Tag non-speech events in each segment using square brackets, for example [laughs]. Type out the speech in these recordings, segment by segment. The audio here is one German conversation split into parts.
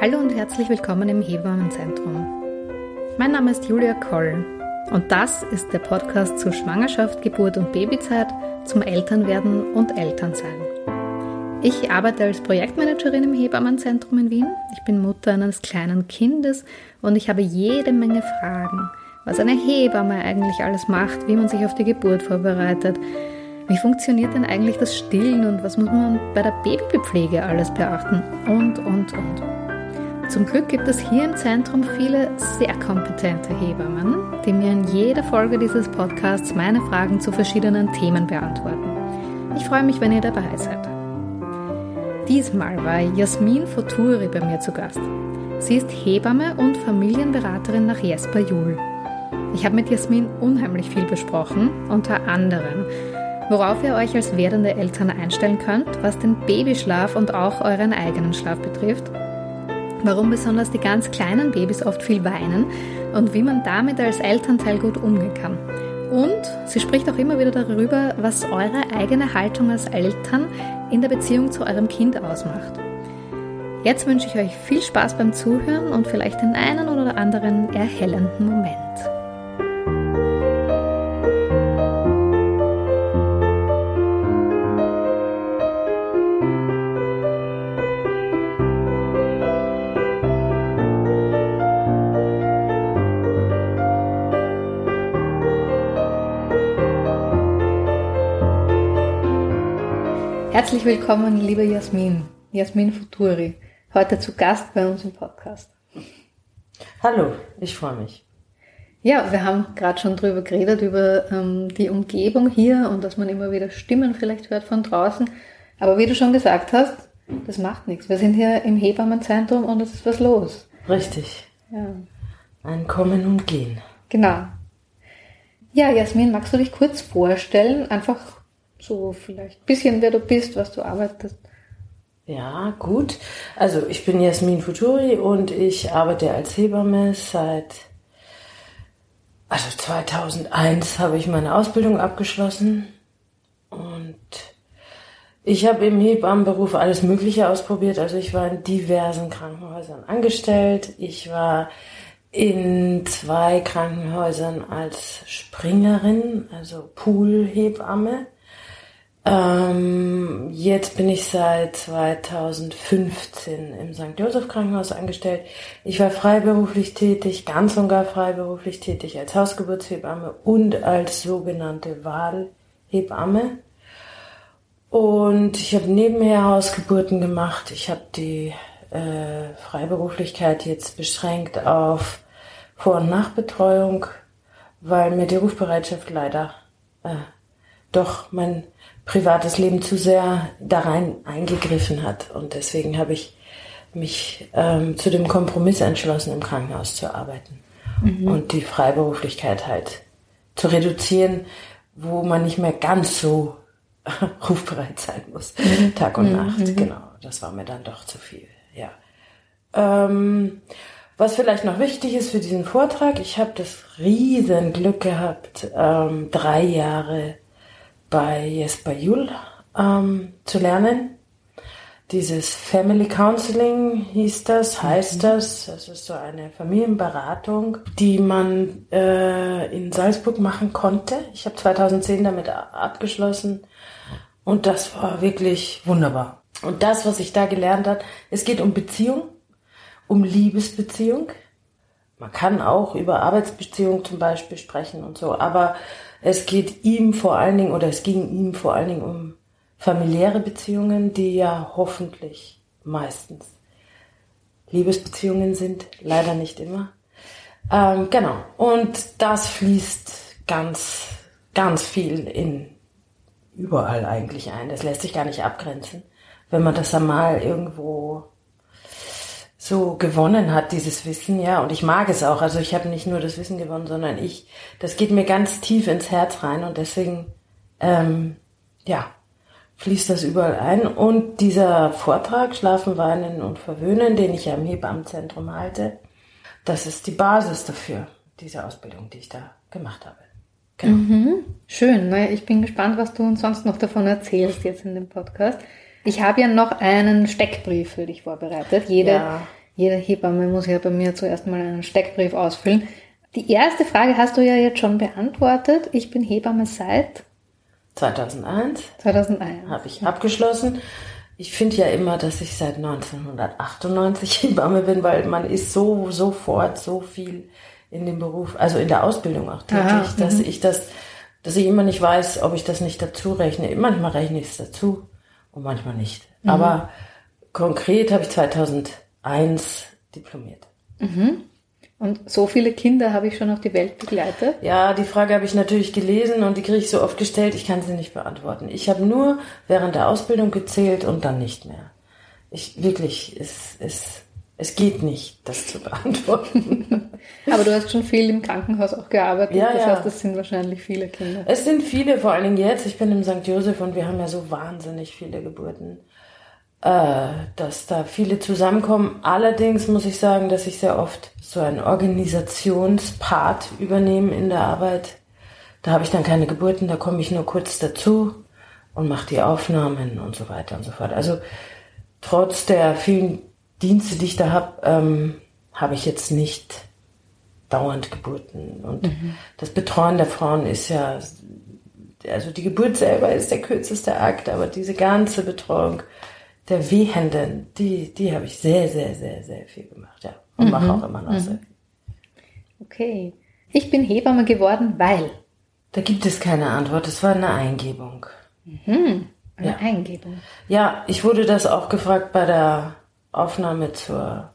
Hallo und herzlich willkommen im Hebammenzentrum. Mein Name ist Julia Koll und das ist der Podcast zu Schwangerschaft, Geburt und Babyzeit, zum Elternwerden und Elternsein. Ich arbeite als Projektmanagerin im Hebammenzentrum in Wien. Ich bin Mutter eines kleinen Kindes und ich habe jede Menge Fragen, was eine Hebamme eigentlich alles macht, wie man sich auf die Geburt vorbereitet, wie funktioniert denn eigentlich das Stillen und was muss man bei der Babypflege alles beachten und, und, und. Zum Glück gibt es hier im Zentrum viele sehr kompetente Hebammen, die mir in jeder Folge dieses Podcasts meine Fragen zu verschiedenen Themen beantworten. Ich freue mich, wenn ihr dabei seid. Diesmal war Jasmin Foturi bei mir zu Gast. Sie ist Hebamme und Familienberaterin nach Jesper Juhl. Ich habe mit Jasmin unheimlich viel besprochen, unter anderem, worauf ihr euch als werdende Eltern einstellen könnt, was den Babyschlaf und auch euren eigenen Schlaf betrifft, warum besonders die ganz kleinen Babys oft viel weinen und wie man damit als Elternteil gut umgehen kann. Und sie spricht auch immer wieder darüber, was eure eigene Haltung als Eltern in der Beziehung zu eurem Kind ausmacht. Jetzt wünsche ich euch viel Spaß beim Zuhören und vielleicht den einen oder anderen erhellenden Moment. Herzlich willkommen, liebe Jasmin, Jasmin Futuri, heute zu Gast bei uns im Podcast. Hallo, ich freue mich. Ja, wir haben gerade schon drüber geredet, über ähm, die Umgebung hier und dass man immer wieder Stimmen vielleicht hört von draußen. Aber wie du schon gesagt hast, das macht nichts. Wir sind hier im Hebammenzentrum und es ist was los. Richtig. Ja. Ein Kommen und Gehen. Genau. Ja, Jasmin, magst du dich kurz vorstellen? Einfach so vielleicht ein bisschen, wer du bist, was du arbeitest. Ja, gut. Also ich bin Jasmin Futuri und ich arbeite als Hebamme seit, also 2001 habe ich meine Ausbildung abgeschlossen und ich habe im Hebammenberuf alles Mögliche ausprobiert. Also ich war in diversen Krankenhäusern angestellt. Ich war in zwei Krankenhäusern als Springerin, also Poolhebamme. Ähm, jetzt bin ich seit 2015 im St. Joseph Krankenhaus angestellt. Ich war freiberuflich tätig, ganz und gar freiberuflich tätig als Hausgeburtshebamme und als sogenannte Wahlhebamme. Und ich habe nebenher Hausgeburten gemacht. Ich habe die äh, Freiberuflichkeit jetzt beschränkt auf Vor- und Nachbetreuung, weil mir die Rufbereitschaft leider äh, doch mein privates Leben zu sehr da rein eingegriffen hat. Und deswegen habe ich mich ähm, zu dem Kompromiss entschlossen, im Krankenhaus zu arbeiten mhm. und die Freiberuflichkeit halt zu reduzieren, wo man nicht mehr ganz so [laughs] rufbereit sein muss, mhm. Tag und mhm. Nacht. Mhm. Genau, das war mir dann doch zu viel. Ja. Ähm, was vielleicht noch wichtig ist für diesen Vortrag, ich habe das riesen Glück gehabt, ähm, drei Jahre bei Jesper Juhl ähm, zu lernen. Dieses Family Counseling hieß das, heißt mhm. das. Das ist so eine Familienberatung, die man äh, in Salzburg machen konnte. Ich habe 2010 damit abgeschlossen und das war wirklich wunderbar. Und das, was ich da gelernt habe, es geht um Beziehung, um Liebesbeziehung. Man kann auch über Arbeitsbeziehung zum Beispiel sprechen und so, aber es geht ihm vor allen Dingen, oder es ging ihm vor allen Dingen um familiäre Beziehungen, die ja hoffentlich meistens Liebesbeziehungen sind, leider nicht immer. Ähm, genau. Und das fließt ganz, ganz viel in überall eigentlich ein. Das lässt sich gar nicht abgrenzen. Wenn man das einmal irgendwo so gewonnen hat, dieses Wissen, ja. Und ich mag es auch. Also ich habe nicht nur das Wissen gewonnen, sondern ich, das geht mir ganz tief ins Herz rein und deswegen, ähm, ja, fließt das überall ein. Und dieser Vortrag, Schlafen, Weinen und Verwöhnen, den ich ja im Hebammenzentrum halte, das ist die Basis dafür, diese Ausbildung, die ich da gemacht habe. Genau. Mhm. Schön. Naja, ich bin gespannt, was du uns sonst noch davon erzählst jetzt in dem Podcast. Ich habe ja noch einen Steckbrief für dich vorbereitet. Jede, ja. Jede Hebamme muss ja bei mir zuerst mal einen Steckbrief ausfüllen. Die erste Frage hast du ja jetzt schon beantwortet. Ich bin Hebamme seit 2001. 2001. Habe ich abgeschlossen. Ich finde ja immer, dass ich seit 1998 Hebamme bin, weil man ist so sofort so viel in dem Beruf, also in der Ausbildung auch tätig, Aha, dass mhm. ich das, dass ich immer nicht weiß, ob ich das nicht dazu rechne. Manchmal rechne ich es dazu und manchmal nicht. Mhm. Aber konkret habe ich 2001 diplomiert. Mhm. Und so viele Kinder habe ich schon auf die Welt begleitet? Ja, die Frage habe ich natürlich gelesen und die kriege ich so oft gestellt, ich kann sie nicht beantworten. Ich habe nur während der Ausbildung gezählt und dann nicht mehr. Ich wirklich, es, es, es geht nicht, das zu beantworten. [laughs] Aber du hast schon viel im Krankenhaus auch gearbeitet. Ja, das ja. heißt, es sind wahrscheinlich viele Kinder. Es sind viele, vor allen Dingen jetzt. Ich bin im St. Josef und wir haben ja so wahnsinnig viele Geburten äh, dass da viele zusammenkommen. Allerdings muss ich sagen, dass ich sehr oft so einen Organisationspart übernehme in der Arbeit. Da habe ich dann keine Geburten, da komme ich nur kurz dazu und mache die Aufnahmen und so weiter und so fort. Also trotz der vielen Dienste, die ich da habe, ähm, habe ich jetzt nicht dauernd Geburten. Und mhm. das Betreuen der Frauen ist ja, also die Geburt selber ist der kürzeste Akt, aber diese ganze Betreuung der Wehenden, die, die habe ich sehr, sehr, sehr, sehr viel gemacht, ja. Und mhm. mache auch immer noch mhm. sehr viel. Okay. Ich bin Hebamme geworden, weil. Da gibt es keine Antwort. Es war eine Eingebung. Mhm. Eine ja. Eingebung. Ja, ich wurde das auch gefragt bei der Aufnahme zur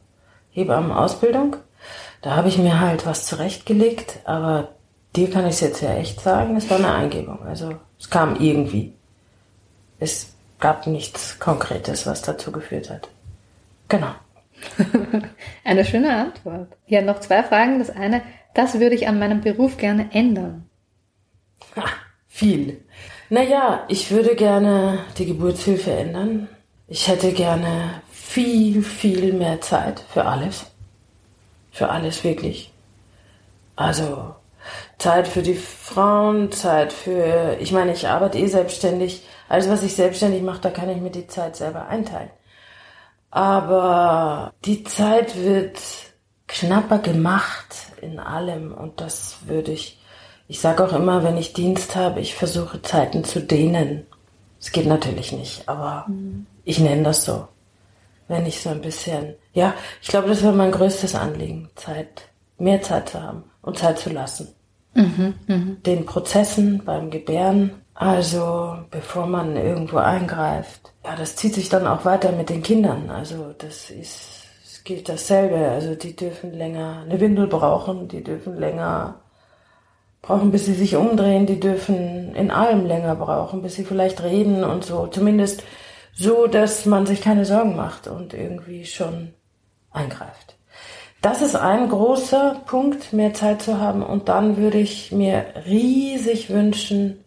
Hebammenausbildung. Da habe ich mir halt was zurechtgelegt, aber dir kann ich es jetzt ja echt sagen, es war eine Eingebung. Also es kam irgendwie. Es gab nichts Konkretes, was dazu geführt hat. Genau. [laughs] Eine schöne Antwort. Ja, noch zwei Fragen. Das eine, das würde ich an meinem Beruf gerne ändern. Ha, viel. Naja, ich würde gerne die Geburtshilfe ändern. Ich hätte gerne viel, viel mehr Zeit für alles. Für alles wirklich. Also Zeit für die Frauen, Zeit für, ich meine, ich arbeite eh selbstständig. Alles, was ich selbstständig mache, da kann ich mir die Zeit selber einteilen. Aber die Zeit wird knapper gemacht in allem und das würde ich, ich sage auch immer, wenn ich Dienst habe, ich versuche Zeiten zu dehnen. Es geht natürlich nicht, aber mhm. ich nenne das so. Wenn ich so ein bisschen, ja, ich glaube, das wäre mein größtes Anliegen, Zeit, mehr Zeit zu haben und Zeit zu lassen. Mhm, mh. Den Prozessen beim Gebären also bevor man irgendwo eingreift. Ja, das zieht sich dann auch weiter mit den Kindern. Also das ist, es gilt dasselbe. Also die dürfen länger eine Windel brauchen, die dürfen länger brauchen, bis sie sich umdrehen, die dürfen in allem länger brauchen, bis sie vielleicht reden und so. Zumindest so, dass man sich keine Sorgen macht und irgendwie schon eingreift. Das ist ein großer Punkt, mehr Zeit zu haben. Und dann würde ich mir riesig wünschen,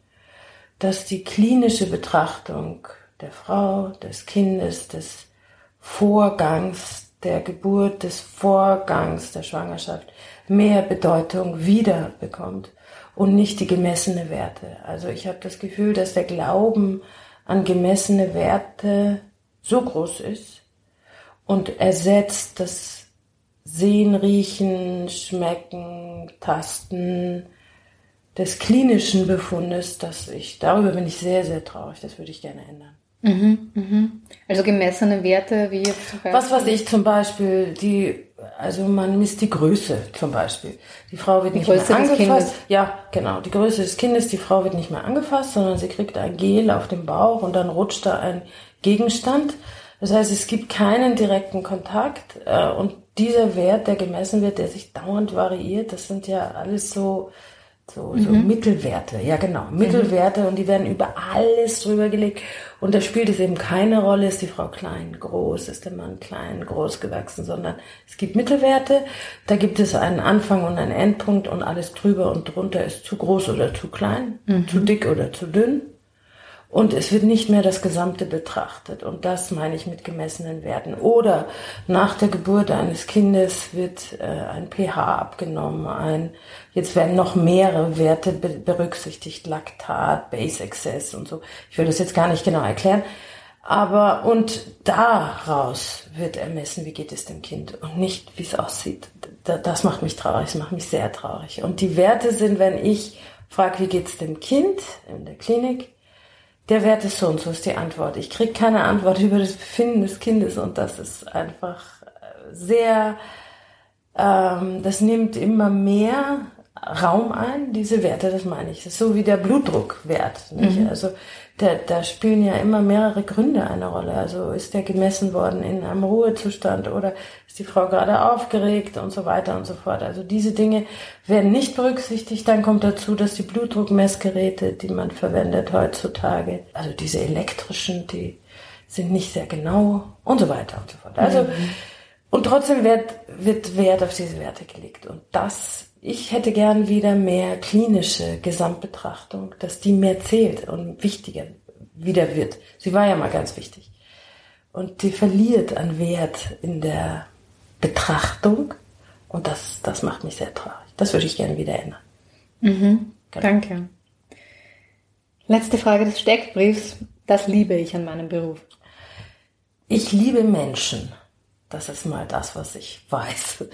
dass die klinische Betrachtung der Frau, des Kindes, des Vorgangs der Geburt, des Vorgangs der Schwangerschaft mehr Bedeutung wieder bekommt und nicht die gemessene Werte. Also ich habe das Gefühl, dass der Glauben an gemessene Werte so groß ist und ersetzt das Sehen, Riechen, Schmecken, Tasten, des klinischen Befundes, dass ich, darüber bin ich sehr, sehr traurig. Das würde ich gerne ändern. Mhm, mhm. Also gemessene Werte wie jetzt zum Beispiel? Was weiß ich zum Beispiel, die, also man misst die Größe zum Beispiel. Die Frau wird die nicht Größe mehr angefasst. Ja, genau. Die Größe des Kindes, die Frau wird nicht mehr angefasst, sondern sie kriegt ein Gel auf dem Bauch und dann rutscht da ein Gegenstand. Das heißt, es gibt keinen direkten Kontakt äh, und dieser Wert, der gemessen wird, der sich dauernd variiert, das sind ja alles so so, so mhm. Mittelwerte, ja genau, Mittelwerte und die werden über alles drüber gelegt. Und da spielt es eben keine Rolle, ist die Frau klein, groß, ist der Mann klein, groß gewachsen, sondern es gibt Mittelwerte, da gibt es einen Anfang und einen Endpunkt und alles drüber und drunter ist zu groß oder zu klein, mhm. zu dick oder zu dünn. Und es wird nicht mehr das Gesamte betrachtet. Und das meine ich mit gemessenen Werten. Oder nach der Geburt eines Kindes wird äh, ein pH abgenommen. Ein, jetzt werden noch mehrere Werte berücksichtigt. Laktat, Base Excess und so. Ich will das jetzt gar nicht genau erklären. Aber und daraus wird ermessen, wie geht es dem Kind und nicht, wie es aussieht. Das macht mich traurig, das macht mich sehr traurig. Und die Werte sind, wenn ich frage, wie geht es dem Kind in der Klinik, der Wert ist so und so ist die Antwort. Ich kriege keine Antwort [laughs] über das Befinden des Kindes und das ist einfach sehr, ähm, das nimmt immer mehr Raum ein, diese Werte, das meine ich. Das ist so wie der Blutdruckwert. Nicht? Mhm. Also da, da spielen ja immer mehrere Gründe eine Rolle. Also ist der gemessen worden in einem Ruhezustand oder ist die Frau gerade aufgeregt und so weiter und so fort. Also diese Dinge werden nicht berücksichtigt. Dann kommt dazu, dass die Blutdruckmessgeräte, die man verwendet heutzutage, also diese elektrischen, die sind nicht sehr genau und so weiter und so fort. Also mhm. und trotzdem wird, wird Wert auf diese Werte gelegt. Und das ich hätte gern wieder mehr klinische Gesamtbetrachtung, dass die mehr zählt und wichtiger wieder wird. Sie war ja mal ganz wichtig. Und die verliert an Wert in der Betrachtung. Und das, das macht mich sehr traurig. Das würde ich gerne wieder ändern. Mhm. Genau. Danke. Letzte Frage des Steckbriefs. Das liebe ich an meinem Beruf. Ich liebe Menschen. Das ist mal das, was ich [laughs] weiß.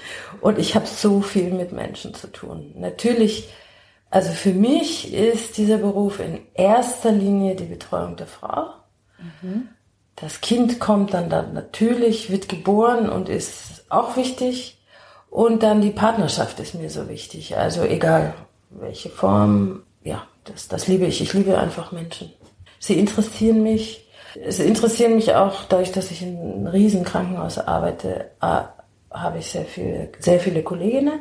Und ich habe so viel mit Menschen zu tun. Natürlich, also für mich ist dieser Beruf in erster Linie die Betreuung der Frau. Mhm. Das Kind kommt dann, dann natürlich, wird geboren und ist auch wichtig. Und dann die Partnerschaft ist mir so wichtig. Also egal welche Form, ja, das, das liebe ich. Ich liebe einfach Menschen. Sie interessieren mich es interessieren mich auch, dadurch, dass ich in einem riesen Krankenhaus arbeite, habe ich sehr viele, sehr viele Kolleginnen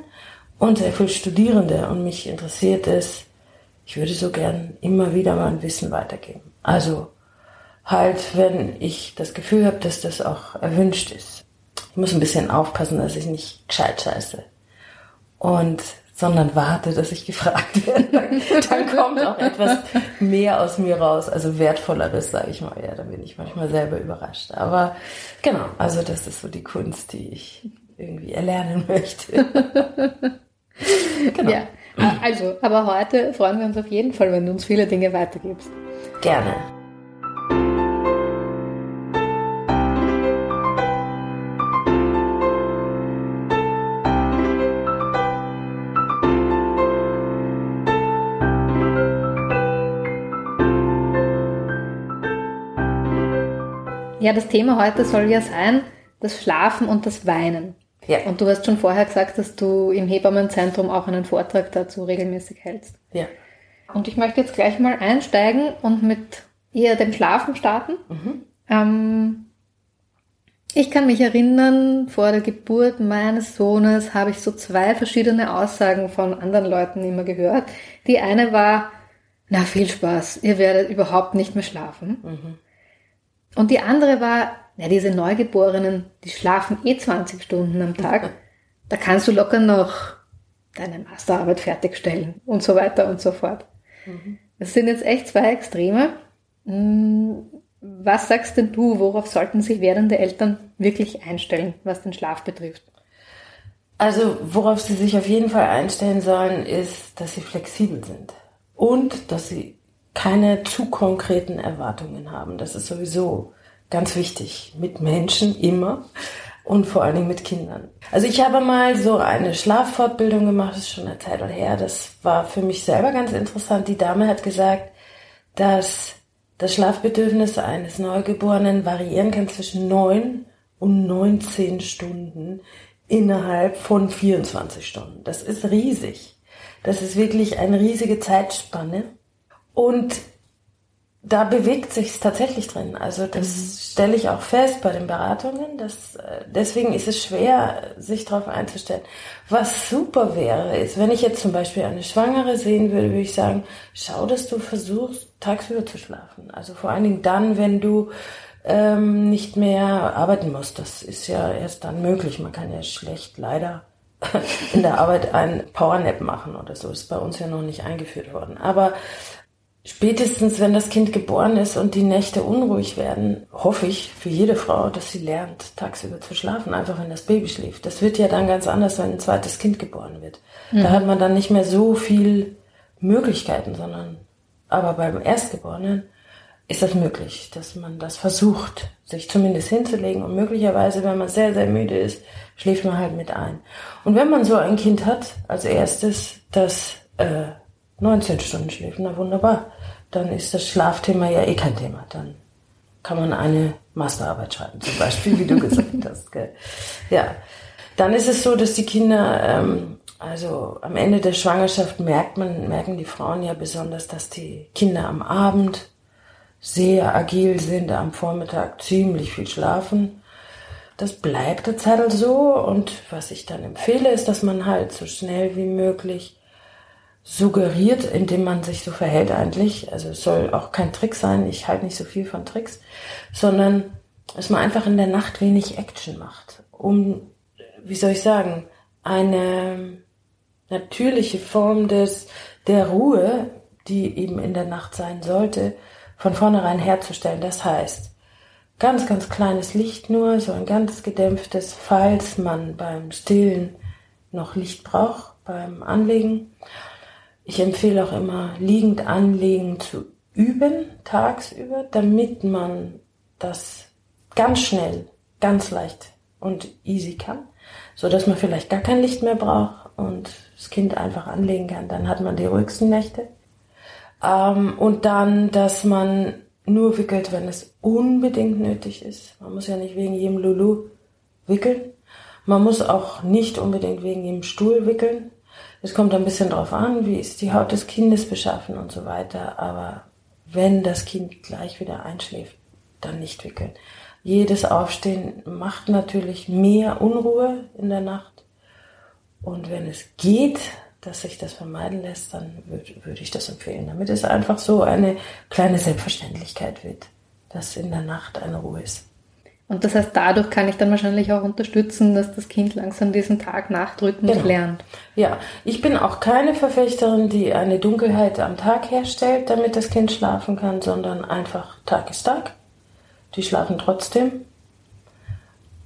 und sehr viele Studierende. Und mich interessiert es, ich würde so gern immer wieder mein Wissen weitergeben. Also halt, wenn ich das Gefühl habe, dass das auch erwünscht ist. Ich muss ein bisschen aufpassen, dass ich nicht gescheit scheiße. Und sondern warte, dass ich gefragt werde. [laughs] Dann kommt auch etwas mehr aus mir raus, also wertvolleres, sage ich mal. Ja, dann bin ich manchmal selber überrascht. Aber genau, also das ist so die Kunst, die ich irgendwie erlernen [laughs] möchte. genau. Ja, also, aber heute freuen wir uns auf jeden Fall, wenn du uns viele Dinge weitergibst. Gerne. Ja, das Thema heute soll ja sein, das Schlafen und das Weinen. Ja. Und du hast schon vorher gesagt, dass du im Hebammenzentrum auch einen Vortrag dazu regelmäßig hältst. Ja. Und ich möchte jetzt gleich mal einsteigen und mit eher dem Schlafen starten. Mhm. Ähm, ich kann mich erinnern, vor der Geburt meines Sohnes habe ich so zwei verschiedene Aussagen von anderen Leuten immer gehört. Die eine war, na viel Spaß, ihr werdet überhaupt nicht mehr schlafen. Mhm. Und die andere war, ja, diese Neugeborenen, die schlafen eh 20 Stunden am Tag. [laughs] Da kannst du locker noch deine Masterarbeit fertigstellen und so weiter und so fort. Mhm. Das sind jetzt echt zwei Extreme. Hm, was sagst denn du, worauf sollten sich werdende Eltern wirklich einstellen, was den Schlaf betrifft? Also, worauf sie sich auf jeden Fall einstellen sollen, ist, dass sie flexibel sind und dass sie keine zu konkreten Erwartungen haben. Das ist sowieso ganz wichtig. Mit Menschen immer und vor allen Dingen mit Kindern. Also ich habe mal so eine Schlaffortbildung gemacht, das ist schon eine Zeit her. Das war für mich selber ganz interessant. Die Dame hat gesagt, dass das Schlafbedürfnis eines Neugeborenen variieren kann zwischen neun und 19 Stunden innerhalb von 24 Stunden. Das ist riesig. Das ist wirklich eine riesige Zeitspanne. Und da bewegt sich tatsächlich drin. Also das mhm. stelle ich auch fest bei den Beratungen. Dass, äh, deswegen ist es schwer, sich darauf einzustellen. Was super wäre, ist, wenn ich jetzt zum Beispiel eine Schwangere sehen würde, würde ich sagen, schau, dass du versuchst, tagsüber zu schlafen. Also vor allen Dingen dann, wenn du ähm, nicht mehr arbeiten musst. Das ist ja erst dann möglich. Man kann ja schlecht leider [laughs] in der Arbeit ein Powernap machen oder so. Ist bei uns ja noch nicht eingeführt worden. Aber spätestens, wenn das Kind geboren ist und die Nächte unruhig werden, hoffe ich für jede Frau, dass sie lernt, tagsüber zu schlafen, einfach wenn das Baby schläft. Das wird ja dann ganz anders, wenn ein zweites Kind geboren wird. Mhm. Da hat man dann nicht mehr so viel Möglichkeiten, sondern aber beim Erstgeborenen ist das möglich, dass man das versucht, sich zumindest hinzulegen und möglicherweise, wenn man sehr, sehr müde ist, schläft man halt mit ein. Und wenn man so ein Kind hat, als erstes, das äh, 19 Stunden schläft, na wunderbar, dann ist das Schlafthema ja eh kein Thema. Dann kann man eine Masterarbeit schreiben, zum Beispiel, wie du gesagt hast. Gell? Ja, dann ist es so, dass die Kinder, ähm, also am Ende der Schwangerschaft merkt man, merken die Frauen ja besonders, dass die Kinder am Abend sehr agil sind, am Vormittag ziemlich viel schlafen. Das bleibt der Zettel so und was ich dann empfehle, ist, dass man halt so schnell wie möglich suggeriert, indem man sich so verhält eigentlich. Also es soll auch kein Trick sein, ich halte nicht so viel von Tricks, sondern dass man einfach in der Nacht wenig Action macht, um, wie soll ich sagen, eine natürliche Form des, der Ruhe, die eben in der Nacht sein sollte, von vornherein herzustellen. Das heißt, ganz, ganz kleines Licht nur, so ein ganz gedämpftes, falls man beim Stillen noch Licht braucht, beim Anlegen. Ich empfehle auch immer, liegend anlegen zu üben, tagsüber, damit man das ganz schnell, ganz leicht und easy kann, so dass man vielleicht gar kein Licht mehr braucht und das Kind einfach anlegen kann. Dann hat man die ruhigsten Nächte. Ähm, und dann, dass man nur wickelt, wenn es unbedingt nötig ist. Man muss ja nicht wegen jedem Lulu wickeln. Man muss auch nicht unbedingt wegen jedem Stuhl wickeln. Es kommt ein bisschen drauf an, wie ist die Haut des Kindes beschaffen und so weiter. Aber wenn das Kind gleich wieder einschläft, dann nicht wickeln. Jedes Aufstehen macht natürlich mehr Unruhe in der Nacht. Und wenn es geht, dass sich das vermeiden lässt, dann würde würd ich das empfehlen, damit es einfach so eine kleine Selbstverständlichkeit wird, dass in der Nacht eine Ruhe ist. Und das heißt, dadurch kann ich dann wahrscheinlich auch unterstützen, dass das Kind langsam diesen Tag-Nacht-Rhythmus genau. lernt. Ja, ich bin auch keine Verfechterin, die eine Dunkelheit am Tag herstellt, damit das Kind schlafen kann, sondern einfach Tag ist Tag. Die schlafen trotzdem.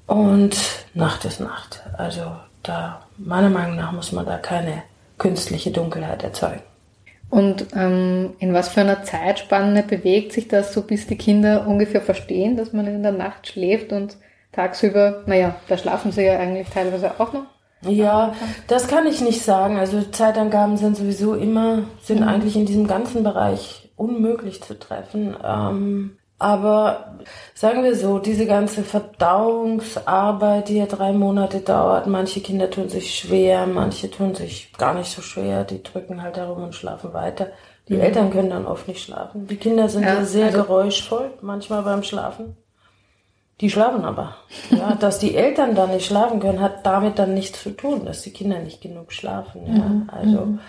Und Nacht ist Nacht. Also da, meiner Meinung nach, muss man da keine künstliche Dunkelheit erzeugen. Und ähm, in was für einer Zeitspanne bewegt sich das so, bis die Kinder ungefähr verstehen, dass man in der Nacht schläft und tagsüber, naja, da schlafen sie ja eigentlich teilweise auch noch? Ja, das kann ich nicht sagen. Also Zeitangaben sind sowieso immer, sind mhm. eigentlich in diesem ganzen Bereich unmöglich zu treffen. Ähm, aber sagen wir so, diese ganze Verdauungsarbeit, die ja drei Monate dauert, manche Kinder tun sich schwer, manche tun sich gar nicht so schwer, die drücken halt herum und schlafen weiter. Die mhm. Eltern können dann oft nicht schlafen. Die Kinder sind ja, sehr also geräuschvoll, manchmal beim Schlafen. Die schlafen aber. Ja, [laughs] dass die Eltern dann nicht schlafen können, hat damit dann nichts zu tun, dass die Kinder nicht genug schlafen. Ja, mhm. also. Mhm.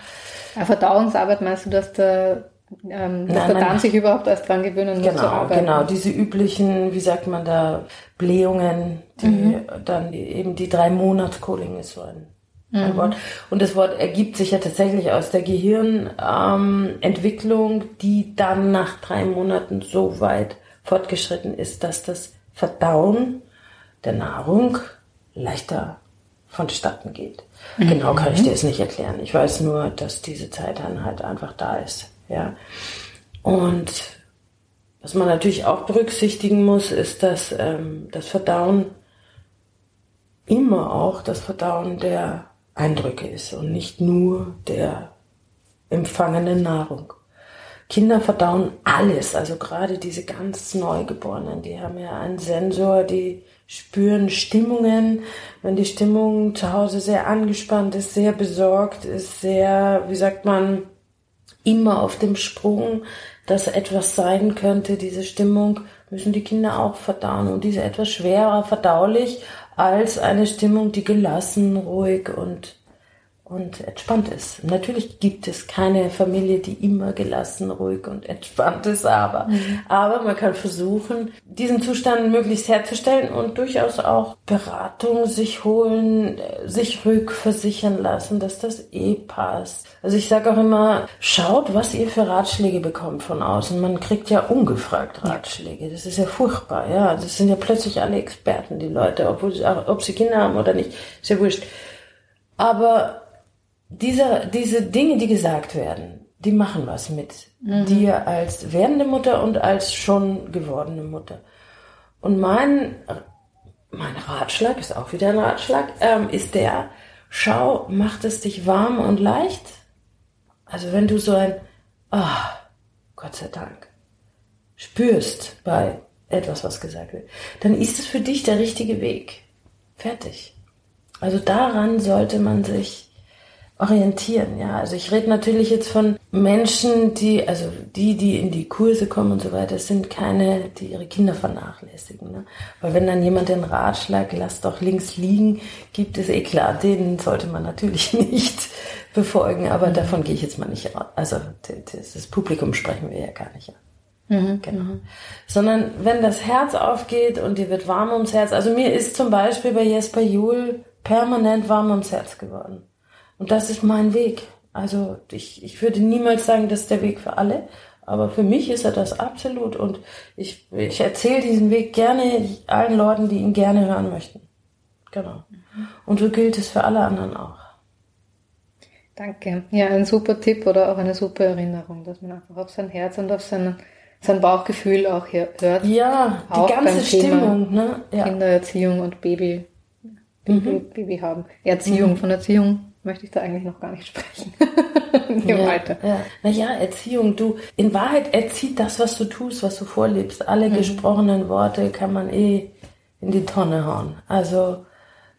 Ja, Verdauungsarbeit meinst du, dass der ähm, dass der Darm sich überhaupt erst dran gewöhnen muss genau, zu arbeiten. Genau, diese üblichen, wie sagt man da, Blähungen, die mhm. dann eben die drei Monats Cooling ist so ein, ein mhm. Wort. Und das Wort ergibt sich ja tatsächlich aus der Gehirnentwicklung, ähm, die dann nach drei Monaten so weit fortgeschritten ist, dass das Verdauen der Nahrung leichter vonstatten geht. Mhm. Genau kann ich dir es nicht erklären. Ich weiß nur, dass diese Zeit dann halt einfach da ist. Ja. Und was man natürlich auch berücksichtigen muss, ist, dass ähm, das Verdauen immer auch das Verdauen der Eindrücke ist und nicht nur der empfangenen Nahrung. Kinder verdauen alles, also gerade diese ganz Neugeborenen, die haben ja einen Sensor, die spüren Stimmungen. Wenn die Stimmung zu Hause sehr angespannt ist, sehr besorgt ist, sehr, wie sagt man, immer auf dem Sprung, dass etwas sein könnte, diese Stimmung, müssen die Kinder auch verdauen. Und diese etwas schwerer verdaulich als eine Stimmung, die gelassen, ruhig und, und entspannt ist. Natürlich gibt es keine Familie, die immer gelassen, ruhig und entspannt ist, aber, mhm. aber man kann versuchen, diesen Zustand möglichst herzustellen und durchaus auch Beratung sich holen, sich rückversichern lassen, dass das eh passt. Also ich sage auch immer, schaut, was ihr für Ratschläge bekommt von außen. Man kriegt ja ungefragt Ratschläge. Das ist ja furchtbar, ja. Das sind ja plötzlich alle Experten, die Leute, obwohl, ob sie Kinder haben oder nicht, ist ja wurscht. Aber dieser, diese Dinge, die gesagt werden, die machen was mit mhm. dir als werdende Mutter und als schon gewordene Mutter. Und mein, mein Ratschlag, ist auch wieder ein Ratschlag, ähm, ist der, schau, macht es dich warm und leicht? Also wenn du so ein, ah, oh, Gott sei Dank, spürst bei etwas, was gesagt wird, dann ist es für dich der richtige Weg. Fertig. Also daran sollte man sich orientieren, ja. Also ich rede natürlich jetzt von Menschen, die, also die, die in die Kurse kommen und so weiter, sind keine, die ihre Kinder vernachlässigen. Ne? Weil wenn dann jemand den Ratschlag, lass doch links liegen, gibt es eh klar, den sollte man natürlich [laughs] nicht befolgen, aber mhm. davon gehe ich jetzt mal nicht aus. Also das Publikum sprechen wir ja gar nicht an. Mhm, genau. Mhm. Sondern wenn das Herz aufgeht und dir wird warm ums Herz, also mir ist zum Beispiel bei Jesper Juhl permanent warm ums Herz geworden. Und das ist mein Weg. Also ich, ich würde niemals sagen, das ist der Weg für alle, aber für mich ist er das absolut. Und ich, ich erzähle diesen Weg gerne allen Leuten, die ihn gerne hören möchten. Genau. Und so gilt es für alle anderen auch. Danke. Ja, ein super Tipp oder auch eine super Erinnerung, dass man einfach auf sein Herz und auf sein, sein Bauchgefühl auch hört. Ja, die auch ganze Stimmung. Ne? Ja. Kindererziehung und Baby, Baby, mhm. Baby haben. Erziehung, mhm. von Erziehung möchte ich da eigentlich noch gar nicht sprechen. [laughs] ja, weiter. Ja. Naja, Erziehung, du, in Wahrheit erzieht das, was du tust, was du vorlebst. Alle mhm. gesprochenen Worte kann man eh in die Tonne hauen. Also